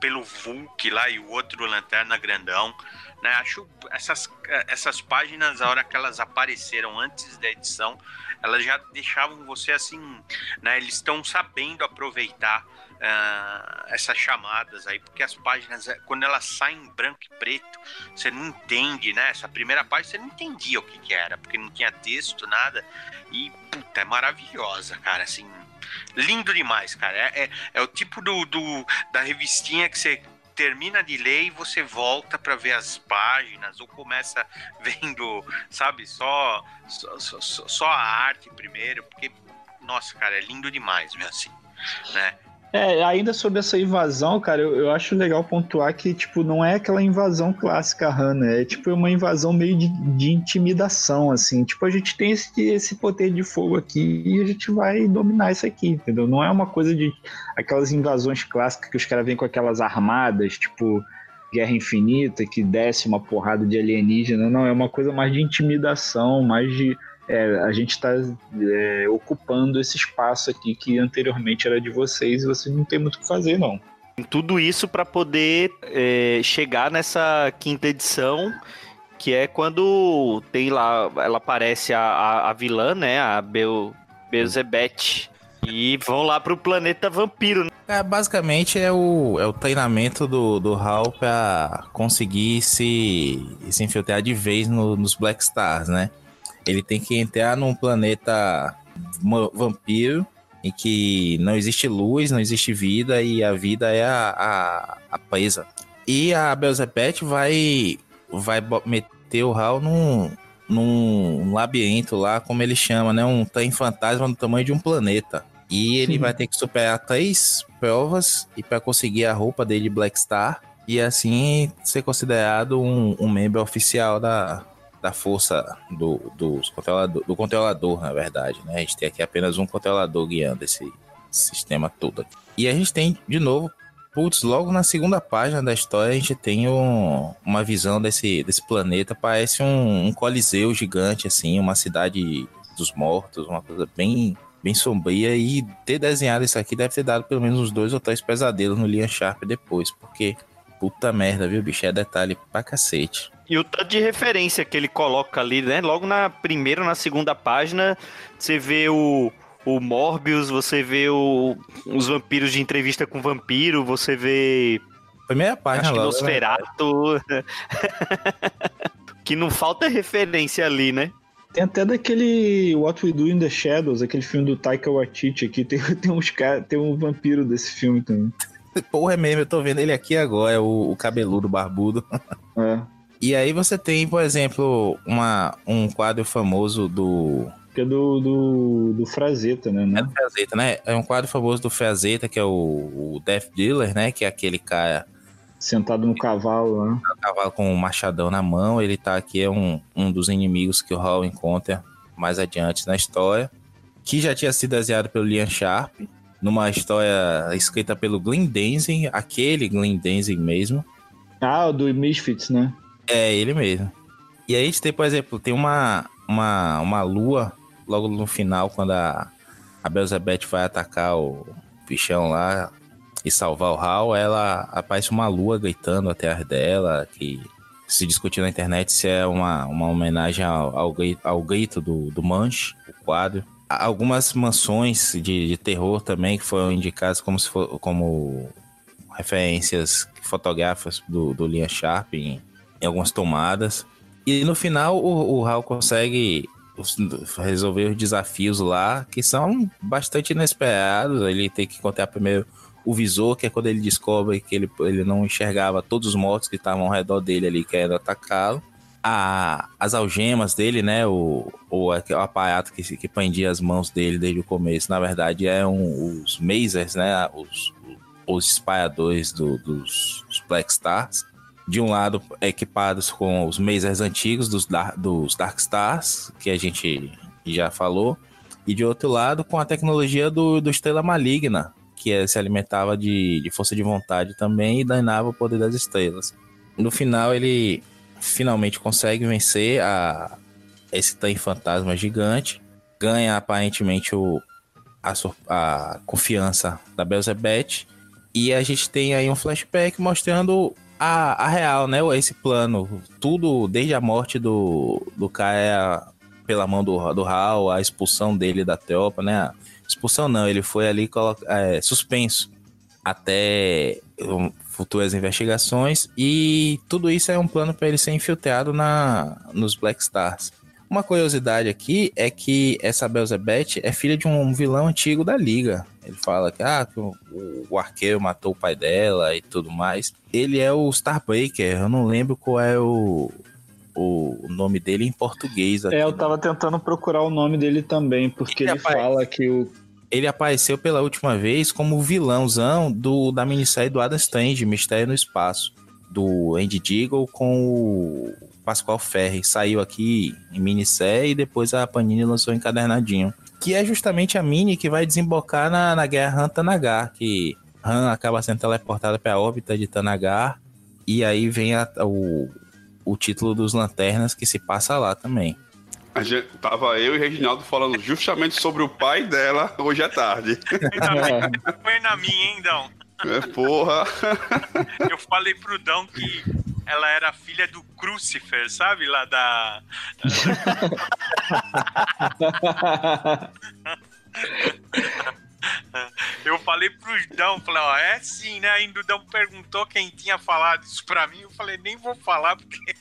pelo Vulk lá e o outro Lanterna Grandão, né? Acho essas, essas páginas, a hora que elas apareceram antes da edição, elas já deixavam você assim, né? Eles estão sabendo aproveitar uh, essas chamadas aí, porque as páginas, eh, quando elas saem em branco e preto, você não entende, né? Essa primeira página você não entendia o que, que era, porque não tinha texto, nada. E, puta, é maravilhosa, cara, assim. Lindo demais, cara. É, é, é o tipo do, do, da revistinha que você termina de ler e você volta para ver as páginas ou começa vendo, sabe, só só, só, só a arte primeiro, porque nossa, cara, é lindo demais, viu, assim, né? É, ainda sobre essa invasão, cara, eu, eu, acho legal pontuar que, tipo, não é aquela invasão clássica, Hannah, é tipo uma invasão meio de, de intimidação, assim. Tipo, a gente tem esse, esse poder de fogo aqui e a gente vai dominar isso aqui, entendeu? Não é uma coisa de aquelas invasões clássicas que os caras vêm com aquelas armadas, tipo, Guerra Infinita, que desce uma porrada de alienígena. Não, é uma coisa mais de intimidação, mais de é, a gente está é, ocupando esse espaço aqui que anteriormente era de vocês e vocês não tem muito o que fazer, não. Tudo isso para poder é, chegar nessa quinta edição, que é quando tem lá, ela aparece a, a, a vilã, né, a Bel, Beelzebeth, e vão lá pro planeta vampiro. Né? É, basicamente é o, é o treinamento do, do Hal pra conseguir se, se infiltrar de vez no, nos Black Stars, né? Ele tem que entrar num planeta vampiro em que não existe luz, não existe vida e a vida é a, a, a presa. E a Belzebeth vai, vai meter o Hal num, num labirinto lá, como ele chama, né? Um trem fantasma do tamanho de um planeta. E ele Sim. vai ter que superar três provas e para conseguir a roupa dele de Black Star e assim ser considerado um, um membro oficial da, da força do, dos controlador, do controlador, na verdade, né? A gente tem aqui apenas um controlador guiando esse sistema todo aqui. E a gente tem, de novo, putz, logo na segunda página da história a gente tem um, uma visão desse, desse planeta, parece um, um coliseu gigante, assim, uma cidade dos mortos, uma coisa bem bem sombria e ter desenhado isso aqui deve ter dado pelo menos uns dois ou três pesadelos no Lian Sharp depois, porque puta merda, viu, bicho? É detalhe pra cacete. E o tanto de referência que ele coloca ali, né? Logo na primeira ou na segunda página, você vê o, o Morbius, você vê o, os vampiros de entrevista com vampiro, você vê. Primeira página, Acho que logo, Nosferatu. Né? que não falta referência ali, né? Tem até daquele What We Do in the Shadows, aquele filme do Taika Waititi aqui, tem, tem uns cara, tem um vampiro desse filme também. Porra, é mesmo, eu tô vendo ele aqui agora, é o, o cabeludo barbudo. É. E aí você tem, por exemplo, uma, um quadro famoso do. Que é do, do, do Frazetta, né? É do Frazetta, né? É um quadro famoso do Frazetta, que é o, o Death Dealer, né? Que é aquele cara. Sentado no cavalo, né? No cavalo com um machadão na mão. Ele tá aqui, é um, um dos inimigos que o Hall encontra mais adiante na história. Que já tinha sido desenhado pelo Liam Sharp, numa história escrita pelo Glenn Danzig, aquele Glenn Danzig mesmo. Ah, o do Misfits, né? É, ele mesmo. E aí a gente tem, por exemplo, tem uma, uma, uma lua logo no final, quando a, a Belzebeth vai atacar o bichão lá e salvar o Hal, ela aparece uma lua gritando atrás dela, que se discutiu na internet se é uma, uma homenagem ao, ao, ao grito do, do Manche, o quadro. Algumas mansões de, de terror também que foram indicadas como, se for, como referências fotográficas do, do Liam Sharp em, em algumas tomadas. E no final o, o Hal consegue resolver os desafios lá, que são bastante inesperados. Ele tem que encontrar primeiro o visor, que é quando ele descobre que ele, ele não enxergava todos os mortos que estavam ao redor dele ali, querendo atacá-lo. A, as algemas dele, né? O, o, o aparato que, que prendia as mãos dele desde o começo, na verdade, é os Mazers, né? Os, os espalhadores do, dos, dos Black Stars de um lado equipados com os Mazers antigos dos, dos Dark Stars, que a gente já falou, e de outro lado com a tecnologia do, do Estrela Maligna, que é, se alimentava de, de força de vontade também e danava o poder das estrelas. No final, ele finalmente consegue vencer a, esse tanque fantasma gigante, ganha aparentemente o, a, a confiança da Belzebeth, e a gente tem aí um flashback mostrando a, a real, né? Esse plano, tudo desde a morte do, do Kaia pela mão do, do Hal, a expulsão dele da tropa, né? Expulsão não, ele foi ali é, suspenso até futuras investigações e tudo isso é um plano para ele ser infiltrado na, nos Black Stars. Uma curiosidade aqui é que essa Belzebeth é filha de um vilão antigo da Liga. Ele fala que, ah, que o, o, arqueiro matou o pai dela e tudo mais. Ele é o Starbreaker, eu não lembro qual é o, o nome dele em português. Aqui. É, eu tava tentando procurar o nome dele também, porque ele, ele fala que o. Ele apareceu pela última vez como vilãozão do, da minissérie do Adam Strange, Mistério no Espaço, do Andy Deagle com o Pascoal Ferri. Saiu aqui em minissérie e depois a Panini lançou encadernadinho. Que é justamente a mini que vai desembocar na, na guerra Han Tanagar, que Han acaba sendo teleportada para a órbita de Tanagar. E aí vem a, o, o título dos Lanternas que se passa lá também. A gente, tava eu e Reginaldo falando justamente sobre o pai dela hoje à tarde. Foi na minha, hein, Dão? É, porra. Eu falei pro Dão que ela era filha do Crucifer, sabe? Lá da. Eu falei pro Dão, falei, ó, é sim, né? Ainda o Dão perguntou quem tinha falado isso pra mim. Eu falei, nem vou falar porque.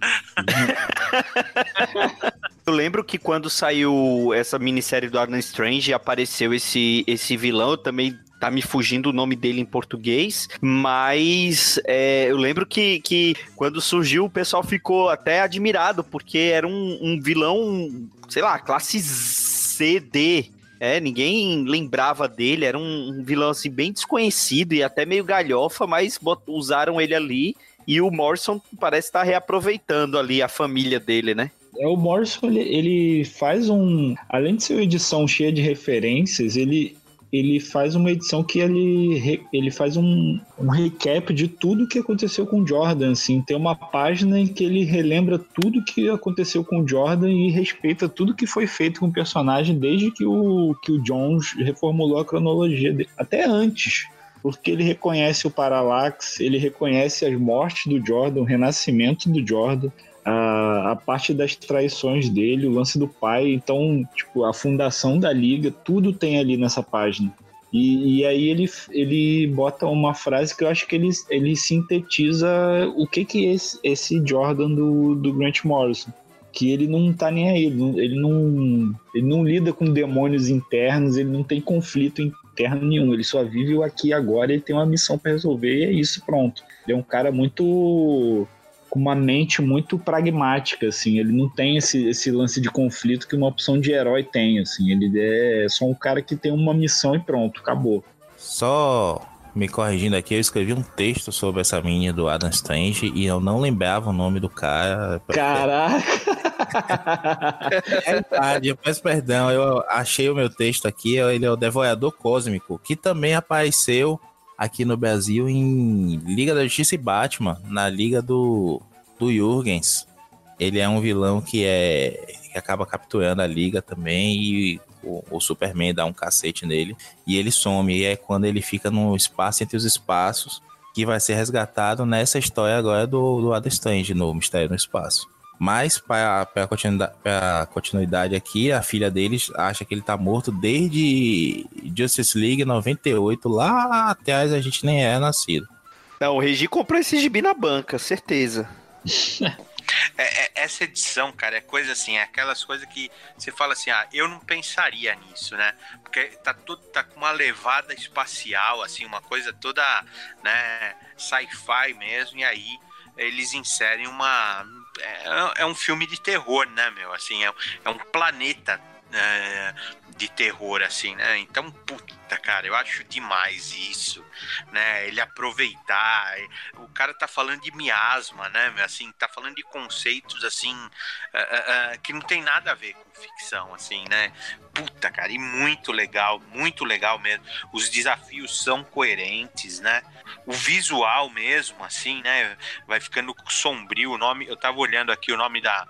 Eu lembro que quando saiu essa minissérie do Arnold Strange apareceu esse, esse vilão, eu também tá me fugindo o nome dele em português, mas é, eu lembro que, que quando surgiu o pessoal ficou até admirado, porque era um, um vilão, sei lá, classe CD. É, ninguém lembrava dele, era um, vilão assim bem desconhecido e até meio galhofa, mas usaram ele ali e o Morrison parece estar tá reaproveitando ali a família dele, né? É, o Morrison, ele, ele, faz um. Além de ser uma edição cheia de referências, ele, ele faz uma edição que ele, ele faz um, um recap de tudo que aconteceu com Jordan, assim, tem uma página em que ele relembra tudo que aconteceu com Jordan e respeita tudo que foi feito com o personagem desde que o, que o Jones reformulou a cronologia dele, até antes, porque ele reconhece o Parallax, ele reconhece as mortes do Jordan, o renascimento do Jordan, a, a, parte das traições dele, o lance do pai, então, tipo, a fundação da liga, tudo tem ali nessa página. E, e, aí ele, ele bota uma frase que eu acho que ele, ele sintetiza o que que é esse, esse Jordan do, do Grant Morrison. Que ele não tá nem aí, ele não, ele não, lida com demônios internos, ele não tem conflito interno nenhum, ele só vive o aqui agora, ele tem uma missão para resolver e é isso, pronto. Ele é um cara muito com uma mente muito pragmática, assim. Ele não tem esse, esse lance de conflito que uma opção de herói tem, assim. Ele é só um cara que tem uma missão e pronto, acabou. Só me corrigindo aqui, eu escrevi um texto sobre essa menina do Adam Strange e eu não lembrava o nome do cara. Caraca! é verdade, eu peço perdão, eu achei o meu texto aqui, ele é o Devorador Cósmico, que também apareceu aqui no Brasil em Liga da Justiça e Batman, na liga do, do Jurgens. Ele é um vilão que é que acaba capturando a liga também e o, o, Superman dá um cacete nele e ele some. E é quando ele fica no espaço entre os espaços que vai ser resgatado nessa história agora do, do Adam Strange, no Mistério no Espaço. Mas, para a continuidade, continuidade aqui, a filha deles acha que ele tá morto desde Justice League 98. Lá atrás a gente nem é nascido. Não, o Regi comprou esse gibi na banca, certeza. É, é, essa edição, cara, é coisa assim, é aquelas coisas que você fala assim, ah, eu não pensaria nisso, né? Porque tá tudo tá com uma levada espacial, assim, uma coisa toda, né, sci-fi mesmo, e aí eles inserem uma é, é um filme de terror, né, meu? Assim, é, é um planeta é, de terror, assim, né? Então, puta, cara, eu acho demais isso, né? Ele aproveitar. O cara tá falando de miasma, né? Assim, tá falando de conceitos, assim, uh, uh, que não tem nada a ver com ficção, assim, né? Puta, cara, e muito legal, muito legal mesmo. Os desafios são coerentes, né? O visual mesmo, assim, né? Vai ficando sombrio. O nome, eu tava olhando aqui o nome da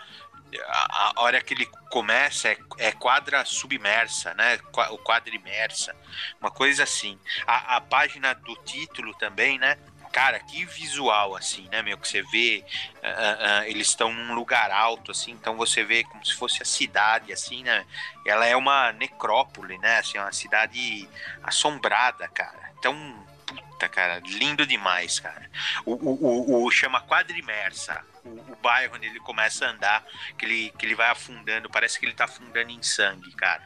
a, hora que ele começa é, é quadra submersa, né? O quadra imersa, uma coisa assim. A, a página do título também, né? cara, que visual, assim, né, meu? Que você vê, uh, uh, eles estão num lugar alto, assim, então você vê como se fosse a cidade, assim, né? Ela é uma necrópole, né? Assim, uma cidade assombrada, cara. Então, puta, cara, lindo demais, cara. O, o, o, o chama Quadrimersa, o, o, bairro onde ele começa a andar, que ele, que ele vai afundando, parece que ele tá afundando em sangue, cara.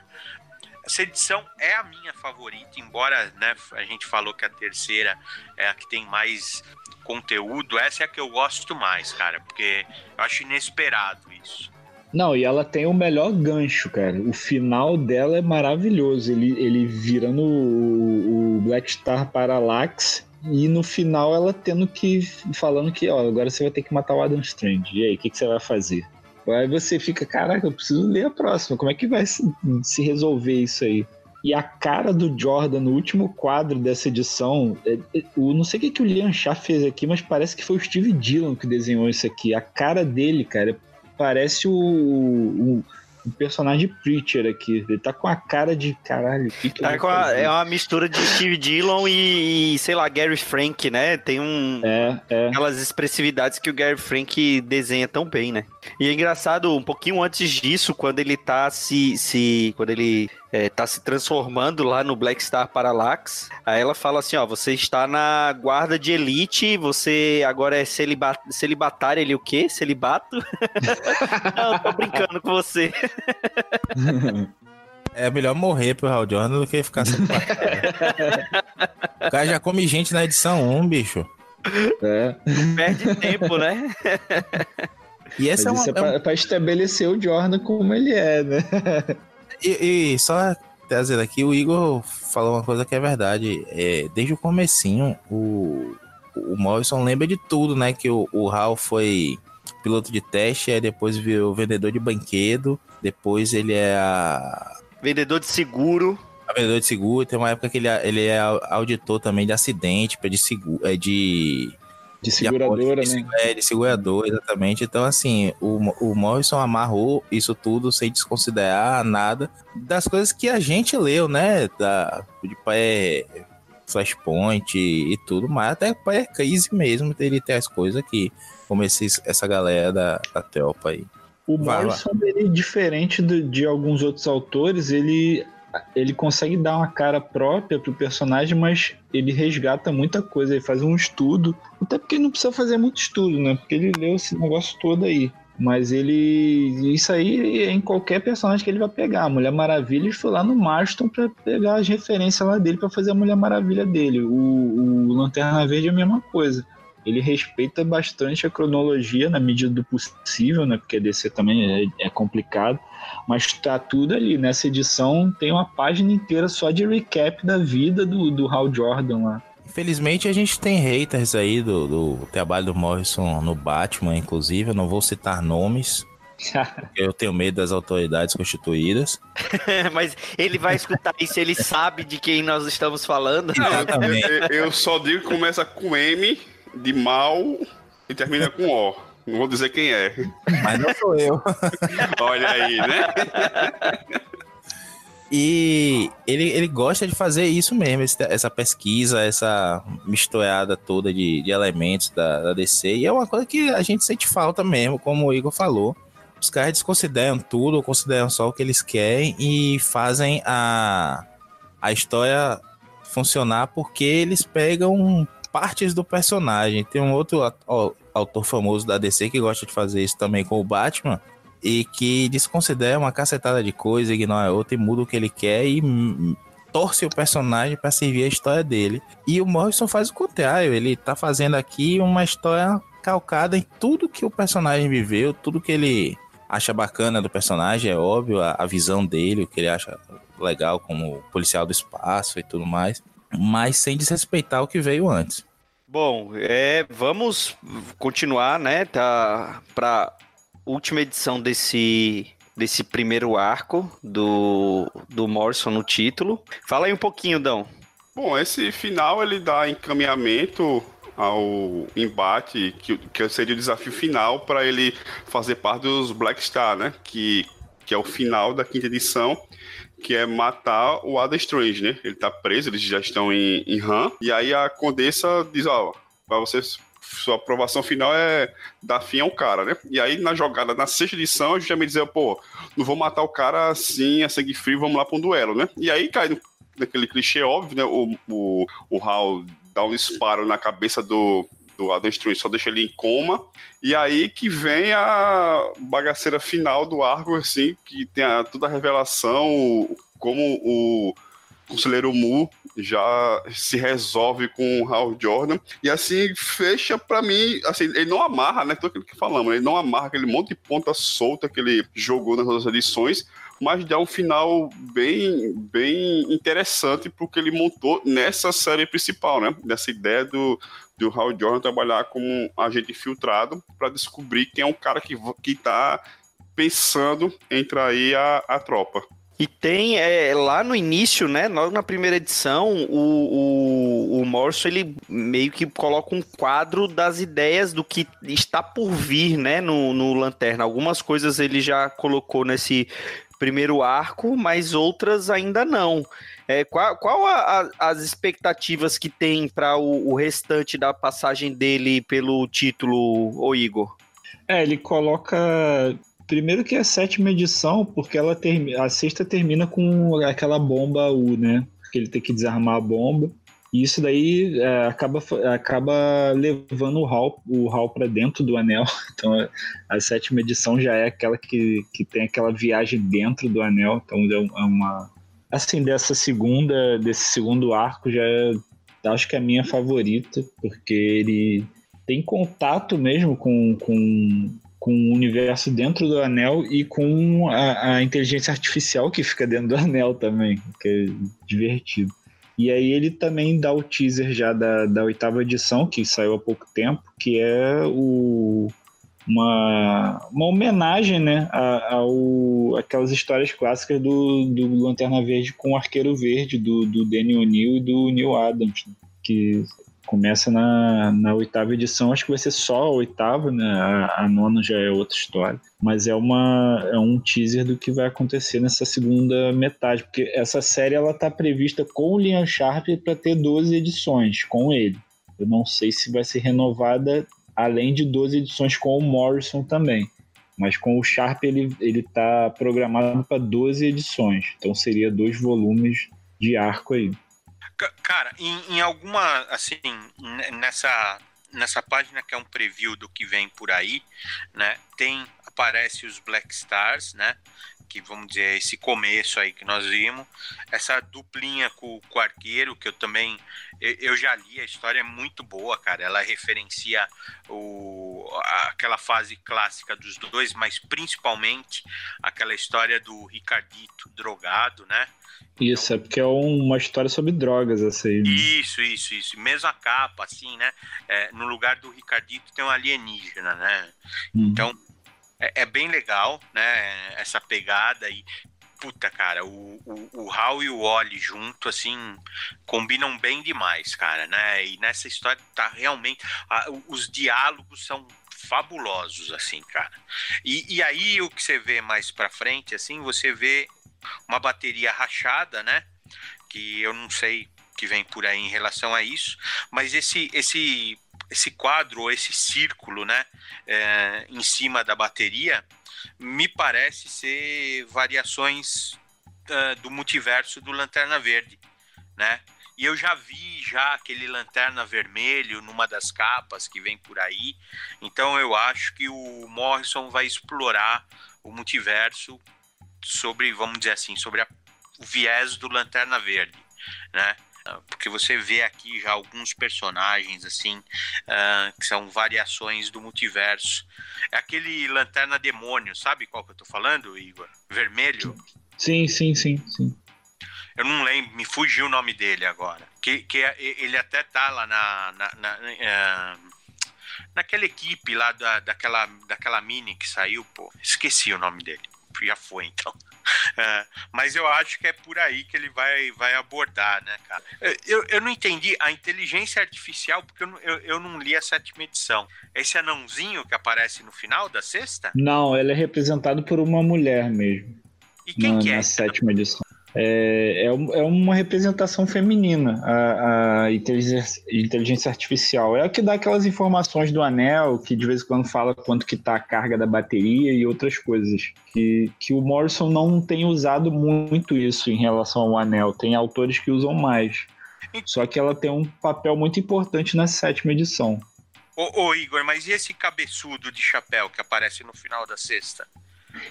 Essa edição é a minha favorita, embora né, a gente falou que a terceira é a que tem mais conteúdo, essa é a que eu gosto mais, cara, porque eu acho inesperado isso. Não, e ela tem o melhor gancho, cara. O final dela é maravilhoso. Ele, ele virando o, o Black Star Parallax e no final ela tendo que. falando que, ó, agora você vai ter que matar o Adam Strange. E aí, o que, que você vai fazer? Aí você fica, caraca, eu preciso ler a próxima. Como é que vai se, resolver isso aí? E a cara do Jordan no último quadro dessa edição, é, é, o, não sei o que, que o Liam Shah fez aqui, mas parece que foi o Steve Dillon que desenhou isso aqui. A cara dele, cara, parece o, o, o personagem Preacher aqui. Ele tá com a cara de caralho. Que que tá a, é uma mistura de Steve Dillon e, e, sei lá, Gary Frank, né? Tem um. É, é. Aquelas expressividades que o Gary Frank desenha tão bem, né? E é engraçado, um pouquinho antes disso, quando ele tá se. se quando ele é, tá se transformando lá no Black Star Parallax. Aí ela fala assim: ó, você está na guarda de elite, você agora é celibat celibatário, ele o quê? Celibato? Não, tô brincando com você. É melhor morrer pro Hal Jordan do que ficar sem O cara já come gente na edição 1, bicho. É. Perde tempo, né? E essa Mas é, uma, é, pra, é pra estabelecer o Jordan como ele é, né? E, e só trazendo aqui, o Igor falou uma coisa que é verdade. É, desde o comecinho, o, o Morrison lembra de tudo, né? Que o, o Hal foi piloto de teste, aí depois virou vendedor de banquedo, depois ele é a... Vendedor de seguro. A vendedor de seguro, tem uma época que ele, é, ele é auditor também de acidente, de seguro, é de de seguradora, de, né? É, de seguradora, exatamente. Então, assim, o, o Morrison amarrou isso tudo sem desconsiderar nada das coisas que a gente leu, né? Da, de é, Flashpoint e, e tudo mais. Até é crise mesmo, ele tem as coisas que, como esses, essa galera da, da Telpa aí. O Morrison, ele, diferente de, de alguns outros autores, ele ele consegue dar uma cara própria pro personagem, mas ele resgata muita coisa, ele faz um estudo, até porque não precisa fazer muito estudo, né? Porque ele leu esse negócio todo aí. Mas ele. Isso aí é em qualquer personagem que ele vai pegar. A Mulher Maravilha ele foi lá no Marston para pegar as referências lá dele para fazer a Mulher Maravilha dele. O, o Lanterna Verde é a mesma coisa ele respeita bastante a cronologia na medida do possível, né? Porque DC também é, é, complicado, mas tá tudo ali. Nessa edição tem uma página inteira só de recap da vida do, do Hal Jordan lá. Infelizmente a gente tem haters aí do, do trabalho do Morrison no Batman, inclusive. Eu não vou citar nomes, eu tenho medo das autoridades constituídas. Mas ele vai escutar isso, ele sabe de quem nós estamos falando. Eu, eu, só digo que começa com M de mal e termina com O. Não vou dizer quem é. Mas não sou eu. Olha aí, né? E ele, ele gosta de fazer isso mesmo, essa pesquisa, essa misturada toda de, de elementos da, da, DC. E é uma coisa que a gente sente falta mesmo, como o Igor falou. Os caras desconsideram tudo, consideram só o que eles querem e fazem a, a história funcionar porque eles pegam partes do personagem. Tem um outro. Ó, autor famoso da DC que gosta de fazer isso também com o Batman e que desconsidera uma cacetada de coisa, ignora outra e muda o que ele quer e torce o personagem para servir a história dele. E o Morrison faz o contrário, ele tá fazendo aqui uma história calcada em tudo que o personagem viveu, tudo que ele acha bacana do personagem, é óbvio, a, a visão dele, o que ele acha legal como policial do espaço e tudo mais, mas sem desrespeitar o que veio antes. Bom, é, vamos continuar, né? Tá para última edição desse desse primeiro arco do do Morrison no título. Fala aí um pouquinho, Dão. Bom, esse final ele dá encaminhamento ao embate, que, que seria o desafio final para ele fazer parte dos Black Star, né? Que, que é o final da quinta edição, que é matar o Adam Strange, né? Ele tá preso, eles já estão em, em Han, e aí a Condessa diz, ó, para vocês sua aprovação final é dar fim ao cara, né? E aí, na jogada, na sexta edição, gente já me dizia, pô, não vou matar o cara assim, a sangue frio, vamos lá pra um duelo, né? E aí cai naquele clichê óbvio, né? O, o, o Hal dá um disparo na cabeça do, do Strange, só deixa ele em coma. E aí que vem a bagaceira final do arco, assim, que tem a, toda a revelação, como o Conselheiro Mu já se resolve com o Hal Jordan. E assim fecha para mim, assim, ele não amarra, né, tudo aquilo que falamos, ele não amarra aquele monte de ponta solta que ele jogou nas outras edições, mas dá um final bem, bem interessante porque ele montou nessa série principal, né? Dessa ideia do, do Hal Jordan trabalhar como um agente infiltrado para descobrir quem é o cara que, que tá pensando em trair a, a tropa. E tem é, lá no início, né? Logo na primeira edição, o, o, o Morrison ele meio que coloca um quadro das ideias do que está por vir, né? No, no Lanterna. Algumas coisas ele já colocou nesse primeiro arco, mas outras ainda não. É, qual qual a, a, as expectativas que tem para o, o, restante da passagem dele pelo título, o Igor? É, ele coloca primeiro que é a sétima edição, porque ela termina, a sexta termina com aquela bomba U, né? Que ele tem que desarmar a bomba. E isso daí é, acaba, acaba levando o Hal, o Hal para dentro do anel. Então a, sétima edição já é aquela que, que tem aquela viagem dentro do anel. Então é, uma. Assim, dessa segunda, desse segundo arco já acho que é a minha favorita, porque ele tem contato mesmo com, com, com o universo dentro do anel e com a, a inteligência artificial que fica dentro do anel também, que é divertido. E aí ele também dá o teaser já da, da oitava edição, que saiu há pouco tempo, que é o, uma, uma homenagem né, ao, aquelas histórias clássicas do, do Lanterna Verde com o Arqueiro Verde, do, do Danny O'Neill e do Neil Adams, né, que começa na, na oitava edição, acho que vai ser só a oitava, né? A, a, nona já é outra história. Mas é, uma, é um teaser do que vai acontecer nessa segunda metade, porque essa série ela tá prevista com o Liam Sharp para ter 12 edições com ele. Eu não sei se vai ser renovada além de 12 edições com o Morrison também. Mas com o Sharp ele, ele tá programado para 12 edições. Então seria dois volumes de arco aí. Cara, em, em alguma, assim, nessa nessa página que é um preview do que vem por aí, né? Tem aparece os Black Stars, né? Que vamos dizer esse começo aí que nós vimos, essa duplinha com, com o arqueiro que eu também eu, eu, já li a história é muito boa, cara. Ela referencia o, aquela fase clássica dos dois, mas principalmente aquela história do Ricardito drogado, né? Isso, é porque é uma história sobre drogas, assim. Isso, isso, isso. Mesma capa, assim, né? É, no lugar do Ricardito tem um alienígena, né? Uhum. Então, é, é, bem legal, né? Essa pegada e. Puta, cara, o, o, o Hal e o Oli junto, assim, combinam bem demais, cara, né? E nessa história tá realmente. A, os diálogos são fabulosos, assim, cara. E, e aí o que você vê mais pra frente, assim, você vê uma bateria rachada, né? Que eu não sei que vem por aí em relação a isso, mas esse esse esse quadro, esse círculo, né, é, em cima da bateria, me parece ser variações uh, do multiverso do Lanterna Verde, né? E eu já vi já aquele lanterna vermelho numa das capas que vem por aí. Então eu acho que o Morrison vai explorar o multiverso sobre, vamos dizer assim, sobre a, o viés do Lanterna Verde, né? Porque você vê aqui já alguns personagens assim uh, que são variações do multiverso. É aquele Lanterna Demônio, sabe qual que eu tô falando, Igor? Vermelho. Sim, sim, sim, sim. Eu não lembro, me fugiu o nome dele agora. Que, que é, ele até tá lá na, na, na uh, naquela equipe lá da, daquela, daquela mini que saiu, pô. Esqueci o nome dele. Já foi, então. É, mas eu acho que é por aí que ele vai, vai abordar, né, cara? Eu, eu não entendi a inteligência artificial, porque eu, não, eu, eu não li a sétima edição. Esse anãozinho que aparece no final da sexta? Não, ele é representado por uma mulher mesmo. E quem na, que é? Na sétima edição. É, é, é, uma representação feminina, a, a inteligência, artificial. É a que dá aquelas informações do anel, que de vez em quando fala quanto que está a carga da bateria e outras coisas. Que, que o Morrison não tem usado muito isso em relação ao anel. Tem autores que usam mais. Só que ela tem um papel muito importante na sétima edição. Ô, ô Igor, mas e esse cabeçudo de chapéu que aparece no final da sexta?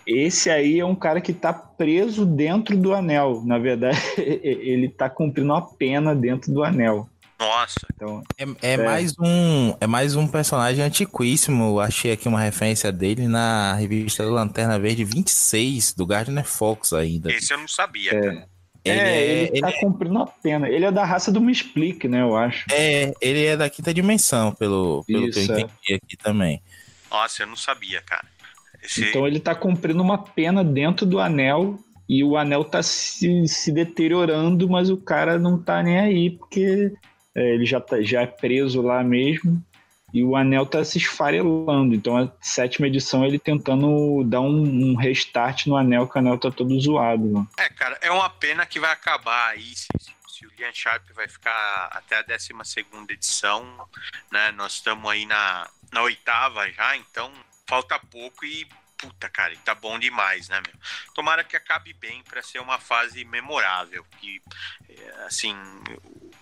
Esse aí é um cara que está preso dentro do anel. Na verdade, ele está cumprindo uma pena dentro do anel. Nossa. Então, é, é, é, mais um é mais um personagem antiquíssimo. Achei aqui uma referência dele na revista do Lanterna Verde 26 do Gardner Fox ainda. Esse eu não sabia. É. Ele, é, ele, ele tá é... cumprindo uma pena. Ele é da raça do Me Explique, né, eu acho. É, ele é da quinta dimensão, pelo, pelo Isso, que eu é. entendi aqui também. Nossa, eu não sabia, cara. Esse... Então ele está cumprindo uma pena dentro do anel e o anel está se, se deteriorando, mas o cara não está nem aí, porque é, ele já, tá, já é preso lá mesmo e o anel está se esfarelando. Então a sétima edição ele tentando dar um, um restart no anel, que o anel está todo zoado. Né? É, cara, é uma pena que vai acabar aí. Se, se o Lian Sharp vai ficar até a 12 edição, né? Nós estamos aí na, na oitava já, então falta pouco e puta, cara, tá bom demais, né, meu? Tomara que acabe bem para ser uma fase memorável, que é, assim,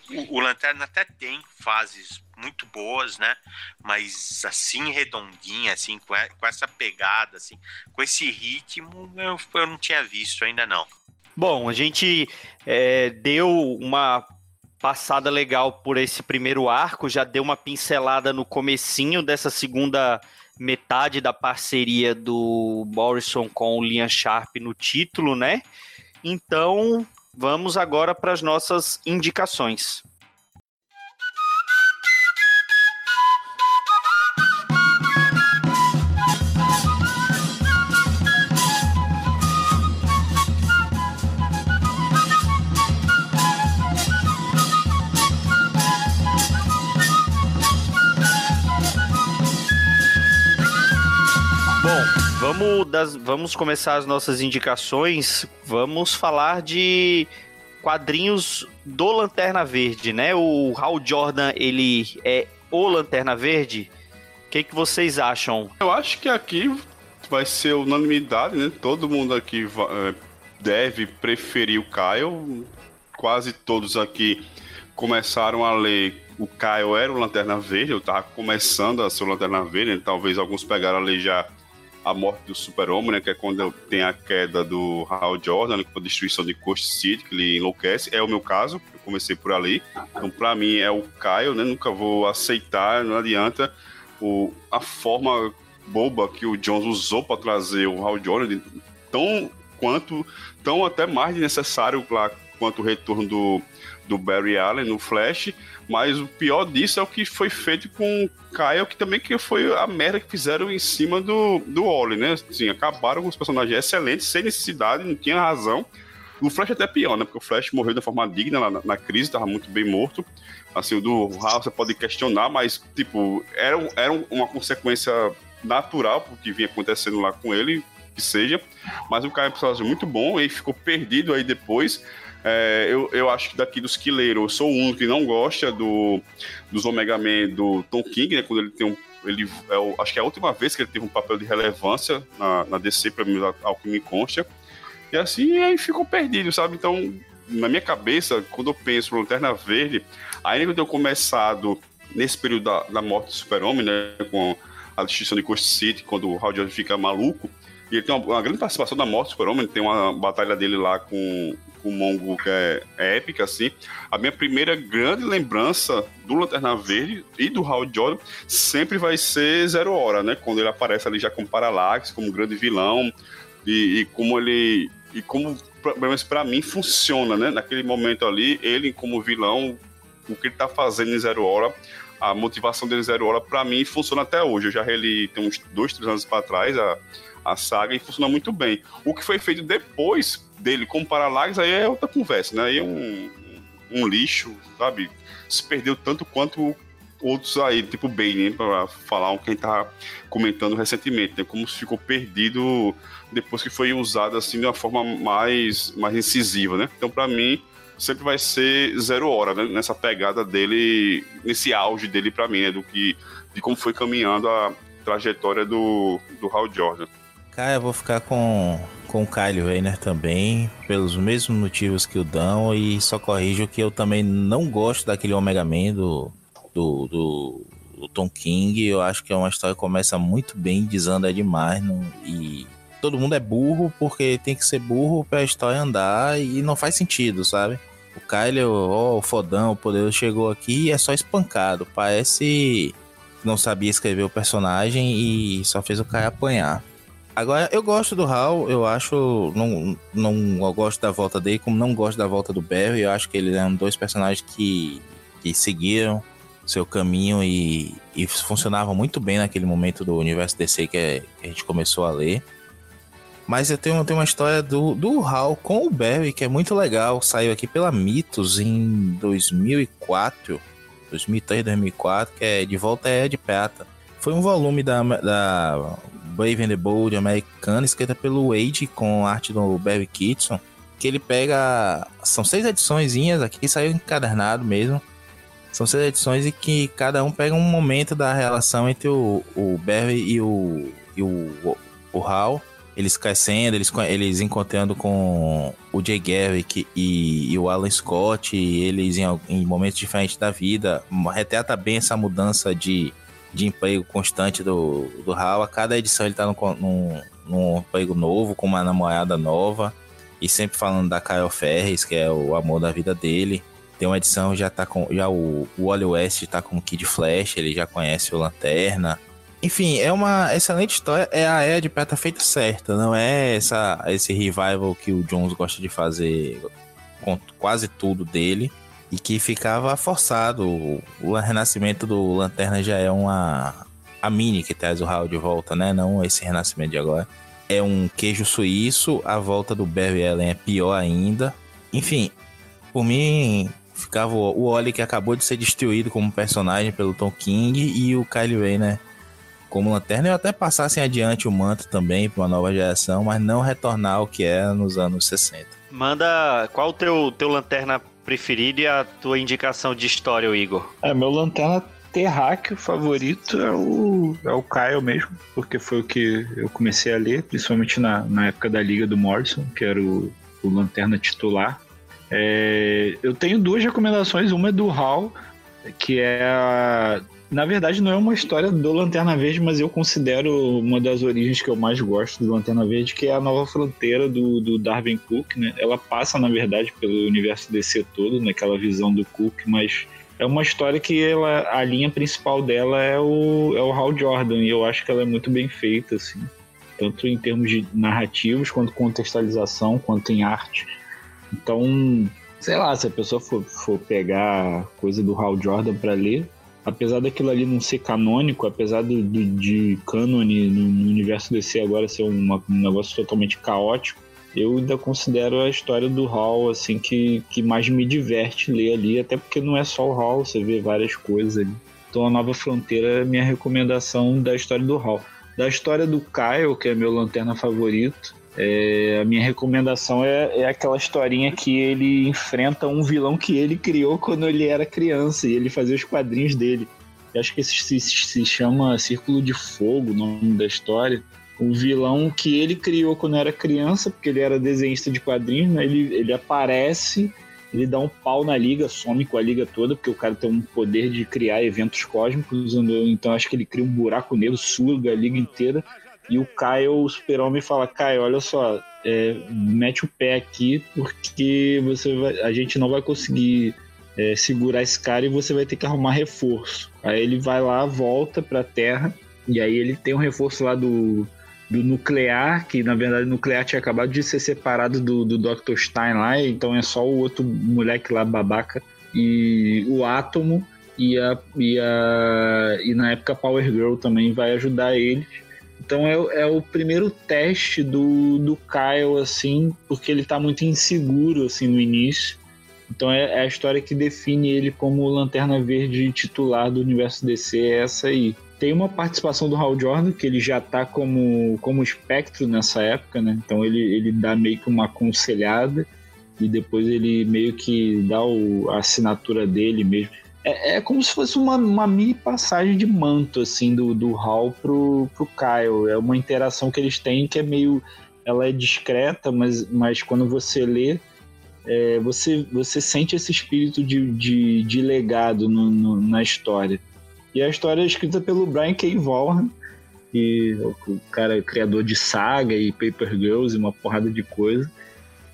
o, o Lanterna até tem fases muito boas, né? Mas assim redondinha, assim, com, com essa pegada, assim, com esse ritmo, eu, eu não tinha visto ainda não. Bom, a gente é, deu uma passada legal por esse primeiro arco, já deu uma pincelada no comecinho dessa segunda metade da parceria do Morrison com o Liam Sharp no título, né? Então, vamos agora para as nossas indicações. Vamos, das, vamos começar as nossas indicações. Vamos falar de quadrinhos do Lanterna Verde, né? O Hal Jordan, ele é o Lanterna Verde. O que, que vocês acham? Eu acho que aqui vai ser unanimidade, né? Todo mundo aqui é, deve preferir o Kyle. Quase todos aqui começaram a ler. O Kyle era o Lanterna Verde, eu tava começando a ser o Lanterna Verde, né? talvez alguns pegaram a ler já a morte do super-homem, né, que é quando tem a queda do Hal Jordan, com a destruição de Coast City, que ele enlouquece. É o meu caso, eu comecei por ali. Então, para mim, é o Caio, né, nunca vou aceitar, não adianta o, a forma boba que o Jones usou para trazer o Hal Jordan, tão quanto, tão até mais necessário lá, quanto o retorno do, do Barry Allen no Flash, mas o pior disso é o que foi feito com o Kyle, que também que foi a merda que fizeram em cima do, do Oli, né? Assim, acabaram com os personagens excelentes, sem necessidade, não tinha razão. O Flash é até pior, né? Porque o Flash morreu de forma digna na, na crise, tava muito bem morto. Assim, o do Hal você pode questionar, mas, tipo, era, era uma consequência natural pro que vinha acontecendo lá com ele, que seja. Mas o cara é um personagem muito bom, ele ficou perdido aí depois. É, eu, eu acho que daqui dos Quileiros, eu sou o único que não gosta do, dos Omega Man do Tom King, né? Quando ele tem um. Ele, é, acho que é a última vez que ele teve um papel de relevância na, na DC, para mim, ao que me consta. E assim, aí ficou perdido, sabe? Então, na minha cabeça, quando eu penso no Lanterna Verde, ainda que eu tenha começado nesse período da, da morte do Super-Homem, né, com a destruição de Coast City, quando o Hal Jordan fica maluco, e ele tem uma, uma grande participação da morte do Super-Homem, tem uma batalha dele lá com, com o Mongo que é, é, épica, assim. A minha primeira grande lembrança do Lanterna Verde e do Hal Jordan sempre vai ser Zero Hora, né? Quando ele aparece ali já como Parallax, como grande vilão, e, e como ele... E como, pelo menos pra mim, funciona, né? Naquele momento ali, ele como vilão, o que ele tá fazendo em Zero Hora a motivação dele Zero Hora, para mim, funciona até hoje. Eu já reli tem uns dois, três anos para trás a, a saga e funciona muito bem. O que foi feito depois dele com Parallax, aí é outra conversa, né? Aí é um, um lixo, sabe? Se perdeu tanto quanto outros aí, tipo Bane, para falar o que a gente tá comentando recentemente, né? Como ficou perdido depois que foi usado assim de uma forma mais, mais incisiva, né? Então, para mim, sempre vai ser zero hora, né? Nessa pegada dele, nesse auge dele para mim, né? Do que, de como foi caminhando a trajetória do, do Hal Jordan. Eu vou ficar com, com o Kyle Rayner também, pelos mesmos motivos que o Dão, e só corrijo que eu também não gosto daquele Omega Man do, do, do, do Tom King. Eu acho que é uma história que começa muito bem, desanda demais, não, e todo mundo é burro porque tem que ser burro pra história andar e não faz sentido, sabe? O Kyle, ó, o fodão, o poderoso chegou aqui e é só espancado. Parece não sabia escrever o personagem e só fez o cara apanhar. Agora, eu gosto do Hal, eu acho. Não, não eu gosto da volta dele, como não gosto da volta do Barry. Eu acho que eles eram dois personagens que, que seguiram seu caminho e, e funcionavam muito bem naquele momento do universo DC que, é, que a gente começou a ler. Mas eu tenho, tenho uma história do, do Hal com o Barry, que é muito legal. Saiu aqui pela Mitos em 2004. 2003, 2004, que é De Volta é de Prata. Foi um volume da, da Brave and the Bold americana, escrita pelo Wade, com arte do Barry Kitson. Que ele pega. São seis ediçõezinhas aqui, saiu encadernado mesmo. São seis edições e que cada um pega um momento da relação entre o, o Barry e o, e o, o Hal eles crescendo, eles, eles encontrando com o Jay Garrick e, e o Alan Scott, eles em, em, momentos diferentes da vida, retrata bem essa mudança de, de emprego constante do, do Hal. A cada edição ele tá num, num, num emprego novo, com uma namorada nova, e sempre falando da Kyle Ferris, que é o amor da vida dele. Tem uma edição já tá com. Já o, o Wally West tá com o Kid Flash, ele já conhece o Lanterna. Enfim, é uma excelente história. É a Era de Prata feita certa, não é essa, esse revival que o Jones gosta de fazer com quase tudo dele e que ficava forçado. O, renascimento do Lanterna já é uma. A mini que traz o Hal de volta, né? Não esse renascimento de agora. É um queijo suíço, a volta do Barry Allen é pior ainda. Enfim, por mim, ficava o Oli que acabou de ser destruído como personagem pelo Tom King e o Kyle Rayner como lanterna e até passassem adiante o manto também para uma nova geração, mas não retornar ao que era nos anos 60. Manda qual o teu, teu lanterna preferido e a tua indicação de história, Igor? É, meu lanterna terráqueo favorito é o, é o Kyle mesmo, porque foi o que eu comecei a ler, principalmente na, na época da Liga do Morrison, que era o, o lanterna titular. É, eu tenho duas recomendações, uma é do Hal, que é a na verdade, não é uma história do Lanterna Verde, mas eu considero uma das origens que eu mais gosto do Lanterna Verde, que é a nova fronteira do, do Darwin Cook, né? Ela passa, na verdade, pelo universo DC todo, naquela visão do Cook, mas é uma história que ela, a linha principal dela é o, é o Hal Jordan, e eu acho que ela é muito bem feita, assim. Tanto em termos de narrativos, quanto contextualização, quanto em arte. Então, sei lá, se a pessoa for, for pegar coisa do Hal Jordan para ler, apesar daquilo ali não ser canônico, apesar do, do de cânone no, no, universo DC agora ser uma, um negócio totalmente caótico, eu ainda considero a história do Hall assim que, que mais me diverte ler ali, até porque não é só o Hall, você vê várias coisas ali. Então a Nova Fronteira é minha recomendação da história do Hall. Da história do Kyle, que é meu lanterna favorito, é, a minha recomendação é, é, aquela historinha que ele enfrenta um vilão que ele criou quando ele era criança e ele fazia os quadrinhos dele. Eu acho que esse se, se chama Círculo de Fogo, o nome da história. o vilão que ele criou quando era criança, porque ele era desenhista de quadrinhos, né? ele, ele aparece, ele dá um pau na liga, some com a liga toda, porque o cara tem um poder de criar eventos cósmicos, então acho que ele cria um buraco negro, suga a liga inteira, e o Kyle, o super-homem, fala, Kyle, olha só, é, mete o pé aqui, porque você vai, a gente não vai conseguir é, segurar esse cara e você vai ter que arrumar reforço. Aí ele vai lá, volta pra Terra, e aí ele tem um reforço lá do, do nuclear, que na verdade o nuclear tinha acabado de ser separado do, do Dr. Stein lá, então é só o outro moleque lá babaca e o átomo e a, e a e na época a Power Girl também vai ajudar eles. Então é, é o primeiro teste do, do Kyle, assim, porque ele tá muito inseguro, assim, no início. Então é, é a história que define ele como Lanterna Verde titular do universo DC, é essa aí. Tem uma participação do Hal Jordan, que ele já tá como, como espectro nessa época, né? Então ele, ele dá meio que uma aconselhada e depois ele meio que dá o, a assinatura dele mesmo. É, é como se fosse uma, uma mini passagem de manto, assim, do, do Hal pro, pro Kyle. É uma interação que eles têm que é meio... Ela é discreta, mas, mas quando você lê, é, você, você sente esse espírito de, de, de legado no, no, na história. E a história é escrita pelo Brian K. Vaughan, que o cara é criador de Saga e Paper Girls e uma porrada de coisa.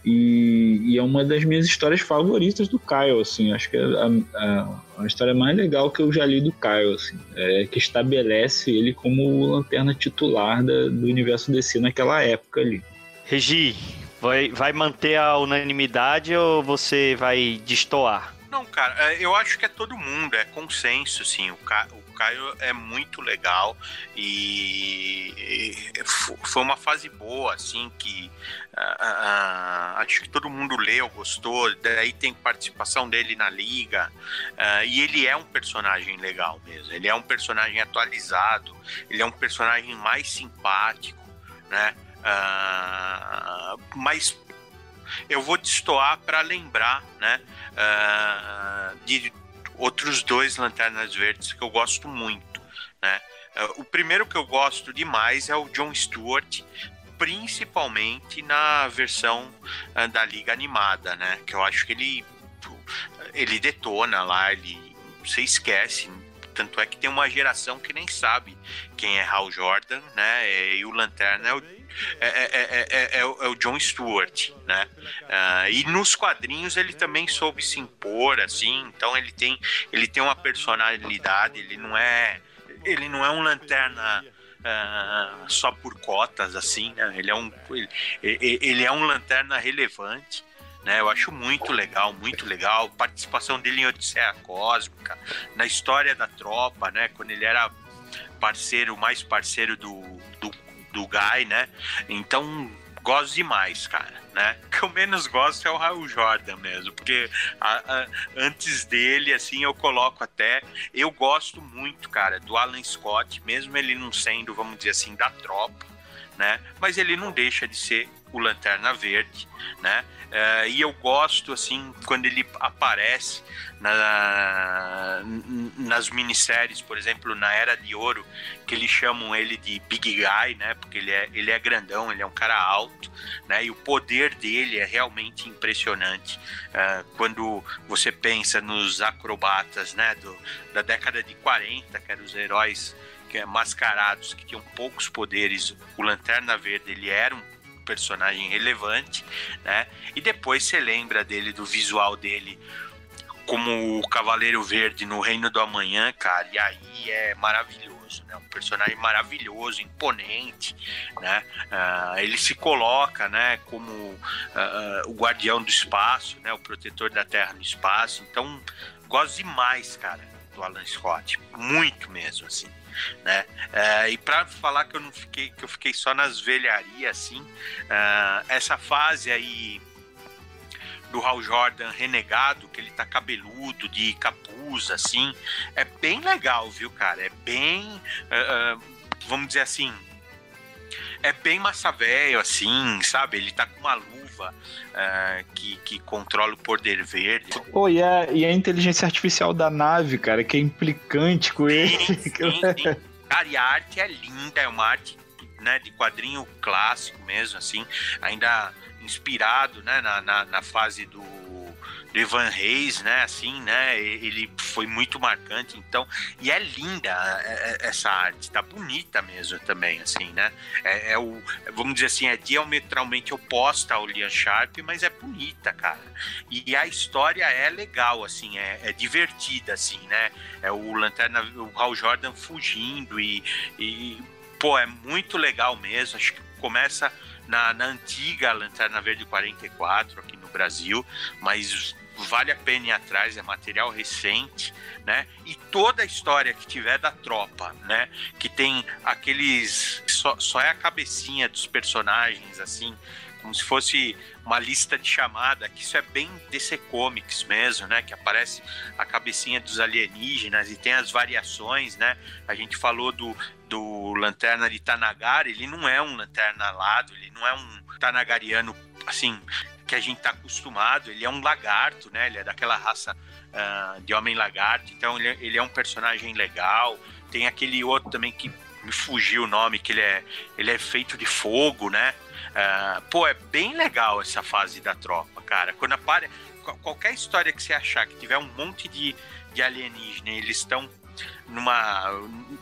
E, e, é uma das minhas histórias favoritas do Kyle, assim. Acho que é a, a, a, história mais legal que eu já li do Kyle, assim. É que estabelece ele como o lanterna titular da, do universo DC naquela época ali. Regi, vai, vai manter a unanimidade ou você vai destoar? Não, cara, é, eu acho que é todo mundo, é consenso, assim. O, o Caio é muito legal e, e foi uma fase boa, assim, que uh, uh, acho que todo mundo leu, gostou. Daí tem participação dele na liga uh, e ele é um personagem legal mesmo. Ele é um personagem atualizado, ele é um personagem mais simpático, né? mas eu vou destoar para lembrar, né? de outros dois Lanternas Verdes que eu gosto muito, né? Uh, o primeiro que eu gosto demais é o John Stewart, principalmente na versão uh, da Liga Animada, né? Que eu acho que ele ele detona lá, ele você esquece. Tanto é que tem uma geração que nem sabe quem é Hal Jordan, né? E o Lanterna é o é, é, é, é, o John Stewart, né? Uh, e nos quadrinhos ele também soube se impor, assim. Então ele tem, ele tem uma personalidade. Ele não é, ele não é um lanterna uh, só por cotas, assim. Né? Ele é um, ele, ele é um lanterna relevante. Né, eu acho muito legal, muito legal. Participação dele em Odisseia Cósmica, na história da tropa, né? Quando ele era parceiro, mais parceiro do, do do Guy, né? Então, gosto demais, cara, né? O que eu menos gosto é o Raul Jordan mesmo, porque a, a, antes dele, assim, eu coloco até. Eu gosto muito, cara, do Alan Scott, mesmo ele não sendo, vamos dizer assim, da tropa, né? Mas ele não deixa de ser o Lanterna Verde, né? Uh, e eu gosto, assim, quando ele aparece na, nas minisséries, por exemplo, na Era de Ouro, que eles chamam ele de Big Guy, né? Porque ele é, ele é grandão, ele é um cara alto, né? E o poder dele é realmente impressionante. Uh, quando você pensa nos acrobatas, né? Do, da década de 40, que eram os heróis que, mascarados, que tinham poucos poderes, o Lanterna Verde, ele era um personagem relevante, né? E depois você lembra dele, do visual dele como o Cavaleiro Verde no Reino do Amanhã, cara, e aí é maravilhoso, né? Um personagem maravilhoso, imponente, né? Uh, ele se coloca, né, como uh, o guardião do espaço, né? O protetor da Terra no espaço. Então, gosto demais, cara, do Alan Scott, muito mesmo, assim né? Uh, e para falar que eu não fiquei, que eu fiquei só nas velharias, assim, uh, essa fase aí do Hal Jordan renegado, que ele tá cabeludo, de capuz, assim, é bem legal, viu, cara? É bem, uh, vamos dizer assim, é bem massa velho, assim, sabe? Ele tá com uma luva uh, que, que controla o poder verde. Pô, e a, e a inteligência artificial da nave, cara, que é implicante com ele. Sim, sim. Cara, e a arte é linda, é uma arte né, de quadrinho clássico mesmo, assim, ainda inspirado, né, na, na, na fase do Ivan Reis, né? Assim, né? Ele foi muito marcante, então. E é linda essa arte, tá bonita mesmo também, assim, né? É, é o, vamos dizer assim, é diametralmente oposta ao Lian Sharp, mas é bonita, cara. E a história é legal, assim, é, é divertida, assim, né? É o Lanterna, o Hal Jordan fugindo e, e pô, é muito legal mesmo. Acho que começa na, na antiga Lanterna Verde 44 aqui no Brasil, mas vale a pena ir atrás, é material recente, né? E toda a história que tiver da tropa, né? Que tem aqueles. Só, só é a cabecinha dos personagens, assim, como se fosse uma lista de chamada, que isso é bem DC Comics mesmo, né? Que aparece a cabecinha dos alienígenas e tem as variações, né? A gente falou do, do Lanterna de Tanagar, ele não é um Lanterna alado, ele não é um Tanagariano, assim, que a gente está acostumado. Ele é um lagarto, né? Ele é daquela raça uh, de homem lagarto. Então ele, é, ele, é um personagem legal. Tem aquele outro também que me fugiu o nome, que ele é, ele é feito de fogo, né? Uh, pô, é bem legal essa fase da tropa, cara. Quando apare... Qualquer história que você achar que tiver um monte de, de alienígena, eles estão numa,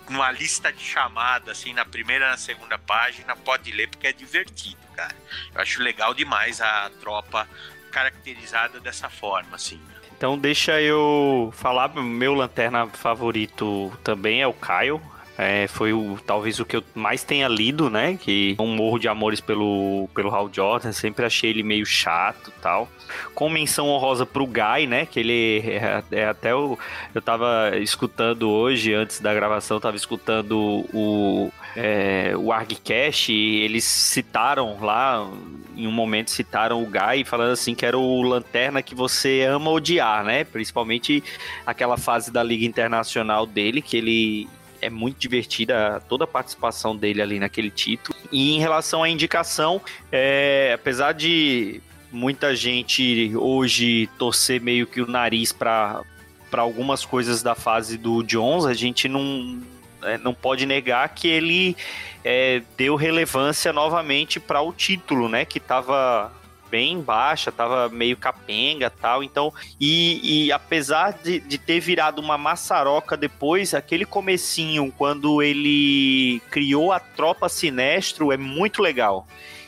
numa lista de chamada, assim, na primeira e na segunda página, pode ler porque é divertido, cara. Eu acho legal demais a tropa caracterizada dessa forma, assim. Então deixa eu falar, meu lanterna favorito também é o Caio. É, foi o, talvez o que eu mais tenha lido, né? Que um morro de amores pelo, pelo Hal Jordan. Sempre achei ele meio chato tal. Com menção honrosa pro Guy, né? Que ele é, é até o. Eu tava escutando hoje, antes da gravação, tava escutando o. É, o ArgCast e eles citaram lá, em um momento citaram o Guy falando assim que era o lanterna que você ama odiar, né? Principalmente aquela fase da Liga Internacional dele, que ele é muito divertida toda a participação dele ali naquele título. E em relação à indicação, é, apesar de muita gente hoje torcer meio que o nariz para algumas coisas da fase do Jones, a gente não, é, não pode negar que ele é, deu relevância novamente para o título, né? Que estava bem baixa, tava meio capenga tal. Então, e, e apesar de, de ter virado uma maçaroca depois, aquele comecinho, quando ele criou a tropa Sinestro, é muito legal.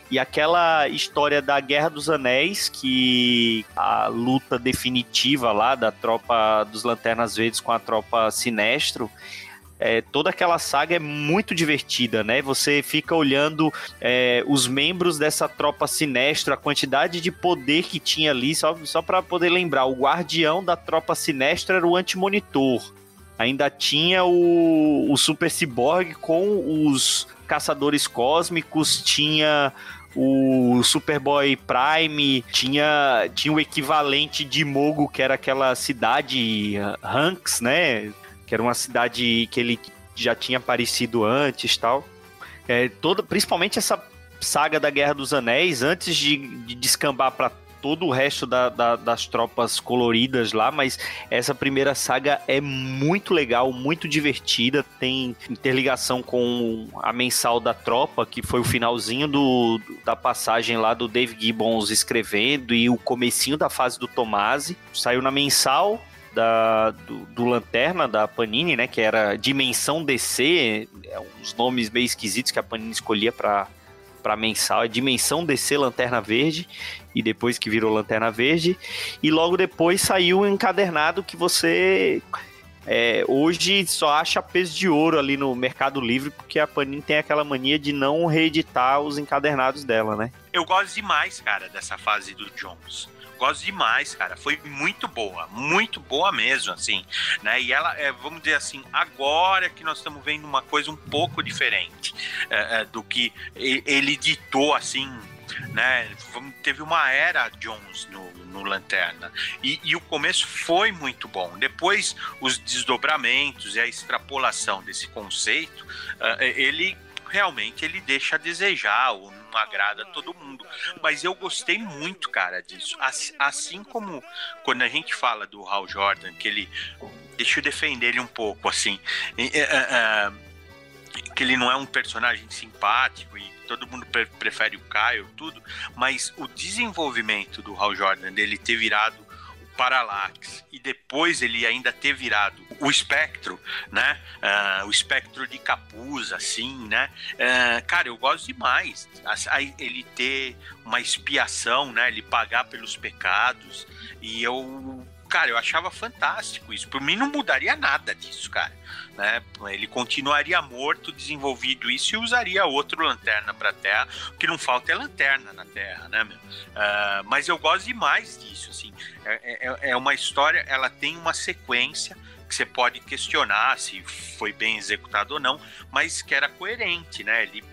E aquela história da Guerra dos Anéis, que a luta definitiva lá da tropa dos Lanternas Verdes com a tropa Sinestro, é, toda aquela saga é muito divertida, né? Você fica olhando é, os membros dessa tropa sinestra, a quantidade de poder que tinha ali, só, só para poder lembrar, o guardião da tropa sinestra era o antimonitor. Ainda tinha o, o Super Cyborg com os caçadores cósmicos, tinha o Superboy Prime, tinha, tinha o equivalente de Mogo, que era aquela cidade Hanks, né? Que era uma cidade que ele já tinha aparecido antes tal. É, toda, principalmente essa saga da Guerra dos Anéis, antes de, de descambar para todo o resto da, da, das tropas coloridas lá, mas essa primeira saga é muito legal, muito divertida, tem interligação com a mensal da tropa, que foi o finalzinho do, da passagem lá do Dave Gibbons escrevendo e o comecinho da fase do Tomasi. Saiu na mensal, da, do, do, Lanterna, da Panini, né? Que era Dimensão DC, é uns nomes meio esquisitos que a Panini escolhia para para mensal, é Dimensão DC Lanterna Verde, e depois que virou Lanterna Verde, e logo depois saiu um encadernado que você é, hoje só acha peso de ouro ali no Mercado Livre, porque a Panini tem aquela mania de não reeditar os encadernados dela, né? Eu gosto demais, cara, dessa fase do Jones gosto demais, cara. Foi muito boa, muito boa mesmo, assim, né? E ela, é, vamos dizer assim, agora que nós estamos vendo uma coisa um pouco diferente é, é, do que ele ditou, assim, né? Teve uma era Jones no, no Lanterna e, e, o começo foi muito bom. Depois, os desdobramentos e a extrapolação desse conceito, uh, ele realmente ele deixa a desejar, não agrada todo mundo. Mas eu gostei muito, cara, disso. Assim como quando a gente fala do Hal Jordan, que ele. Deixa eu defender ele um pouco, assim. que ele não é um personagem simpático e todo mundo pre prefere o Caio, tudo, mas o desenvolvimento do Hal Jordan, dele ter virado Parallax e depois ele ainda ter virado o espectro, né? Uh, o espectro de capuz, assim, né? Uh, cara, eu gosto demais. Ele ter uma expiação, né? Ele pagar pelos pecados. E eu cara, eu achava fantástico isso. Por mim não mudaria nada disso, cara. Né? Ele continuaria morto, desenvolvido isso e usaria outro lanterna para Terra. O que não falta é lanterna na Terra, né? Uh, mas eu gosto demais disso, assim. É, é, é uma história, ela tem uma sequência que você pode questionar se foi bem executado ou não, mas que era coerente, né? Ele,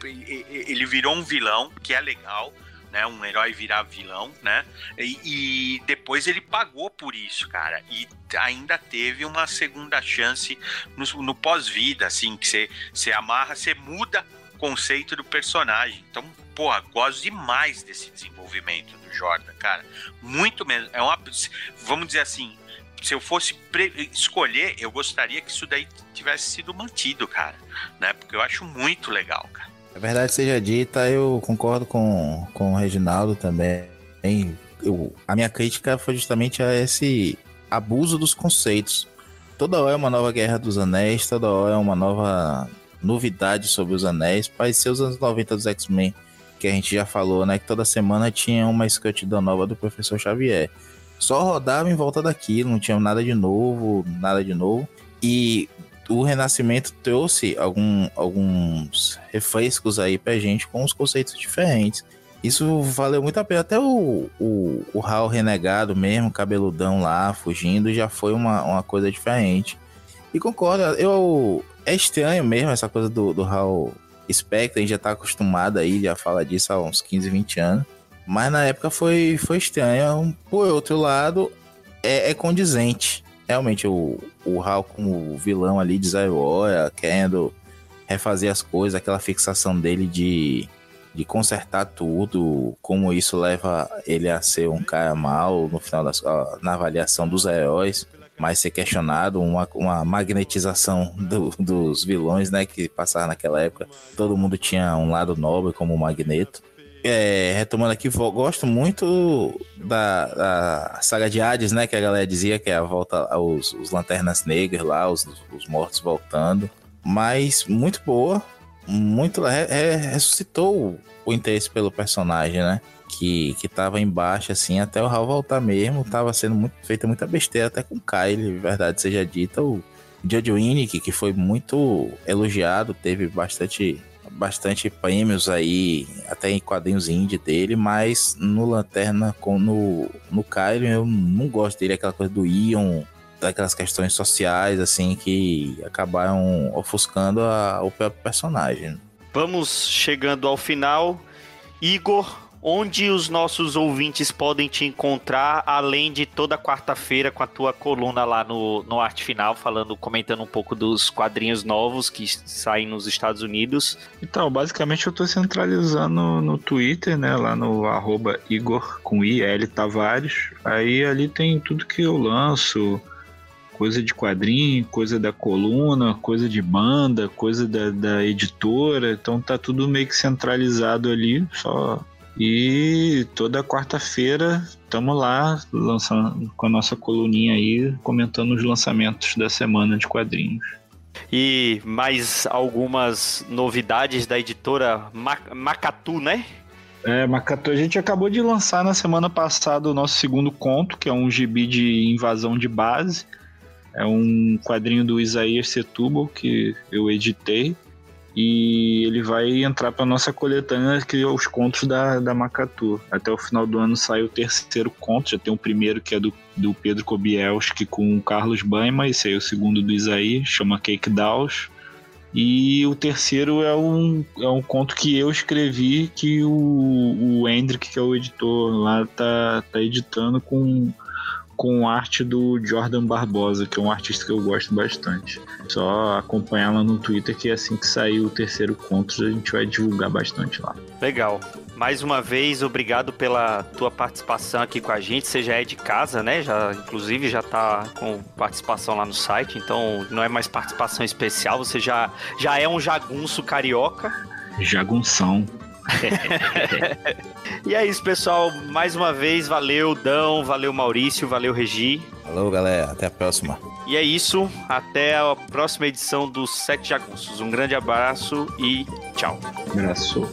ele virou um vilão que é legal né? Um herói virar vilão, né? E, e, depois ele pagou por isso, cara. E ainda teve uma segunda chance no, no pós-vida, assim, que você, amarra, você muda o conceito do personagem. Então, porra, gosto demais desse desenvolvimento do Jordan, cara. Muito mesmo. É uma, vamos dizer assim, se eu fosse escolher, eu gostaria que isso daí tivesse sido mantido, cara, né? Porque eu acho muito legal, cara. A verdade seja dita, eu concordo com, com o Reginaldo também. Eu, a minha crítica foi justamente a esse abuso dos conceitos. Toda hora é uma nova Guerra dos Anéis, toda hora é uma nova novidade sobre os anéis. Parecia os anos 90 dos X-Men, que a gente já falou, né? Que toda semana tinha uma escrotidão nova do Professor Xavier. Só rodava em volta daquilo, não tinha nada de novo, nada de novo. E o Renascimento trouxe algum, alguns refrescos aí pra gente com os conceitos diferentes. Isso valeu muito a pena. Até o, o, o Hal renegado mesmo, cabeludão lá, fugindo, já foi uma, uma coisa diferente. E concordo, eu, é estranho mesmo essa coisa do, do Hal Spectre, a gente já tá acostumado aí, já fala disso há uns 15, 20 anos. Mas na época foi, foi estranho. Por outro lado, é, é condizente realmente o, o Hal como vilão ali de Zairoya, querendo refazer as coisas, aquela fixação dele de, de consertar tudo, como isso leva ele a ser um cara mal no final na avaliação dos heróis, mas ser questionado, uma, uma magnetização do, dos vilões, né, que passaram naquela época. Todo mundo tinha um lado nobre como o Magneto é, retomando aqui, gosto muito da, da, saga de Hades, né? Que a galera dizia que é a volta aos os Lanternas Negras lá, os, os mortos voltando. Mas muito boa, muito. É, ressuscitou o interesse pelo personagem, né? Que, que tava embaixo, assim, até o Hal voltar mesmo. Tava sendo muito, feita muita besteira, até com Kyle, verdade seja dita. O Jojo Winnick, que foi muito elogiado, teve bastante bastante prêmios aí, até em quadrinhos indie dele, mas no Lanterna, com, no, no Kylo, eu não gosto dele, aquela coisa do Ion, daquelas questões sociais, assim, que acabaram ofuscando a, o personagem. Vamos chegando ao final. Igor, onde os nossos ouvintes podem te encontrar, além de toda quarta-feira com a tua coluna lá no, no Arte Final, falando, comentando um pouco dos quadrinhos novos que saem nos Estados Unidos. Então, basicamente eu estou centralizando no Twitter, né, lá no arroba Igor com IL Tavares. Aí ali tem tudo que eu lanço, coisa de quadrinho, coisa da coluna, coisa de banda, coisa da, da editora. Então tá tudo meio que centralizado ali, só e toda quarta-feira estamos lá lançando com a nossa coluninha aí, comentando os lançamentos da semana de quadrinhos. E mais algumas novidades da editora Macatu, né? É, Macatu, a gente acabou de lançar na semana passada o nosso segundo conto, que é um gibi de invasão de base. É um quadrinho do Isaías Setúbal que eu editei e ele vai entrar para nossa coletânea que é os contos da, da Macatu. Até o final do ano sai o terceiro conto, já tem o primeiro que é do, do Pedro Kobielski com o Carlos Baima, esse aí é o segundo do Isaí, chama Cake Dolls. E o terceiro é um, é um conto que eu escrevi que o, o Hendrick, que é o editor lá, tá, tá editando com com arte do Jordan Barbosa, que é um artista que eu gosto bastante. Só acompanhar lá no Twitter que assim que sair o terceiro conto a gente vai divulgar bastante lá. Legal. Mais uma vez, obrigado pela tua participação aqui com a gente. Você já é de casa, né? Já, inclusive, já tá com participação lá no site, então não é mais participação especial, você já, já é um jagunço carioca. Jagunção. e é isso, pessoal. Mais uma vez, valeu, Dão, valeu, Maurício, valeu, Regi. Falou, galera. Até a próxima. E é isso. Até a próxima edição do Sete Jagunços. Um grande abraço e tchau. Abraço.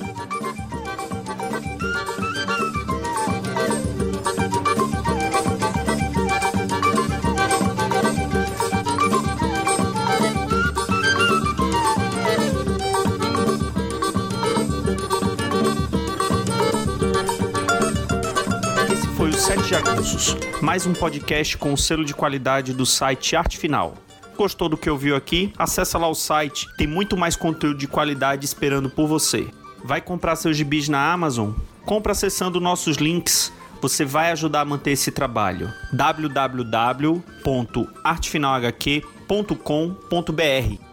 Sete Jagunços, mais um podcast com o selo de qualidade do site Arte Final. Gostou do que ouviu aqui? Acesse lá o site, tem muito mais conteúdo de qualidade esperando por você. Vai comprar seus gibis na Amazon? Compra acessando nossos links. Você vai ajudar a manter esse trabalho. www.artefinalhq.com.br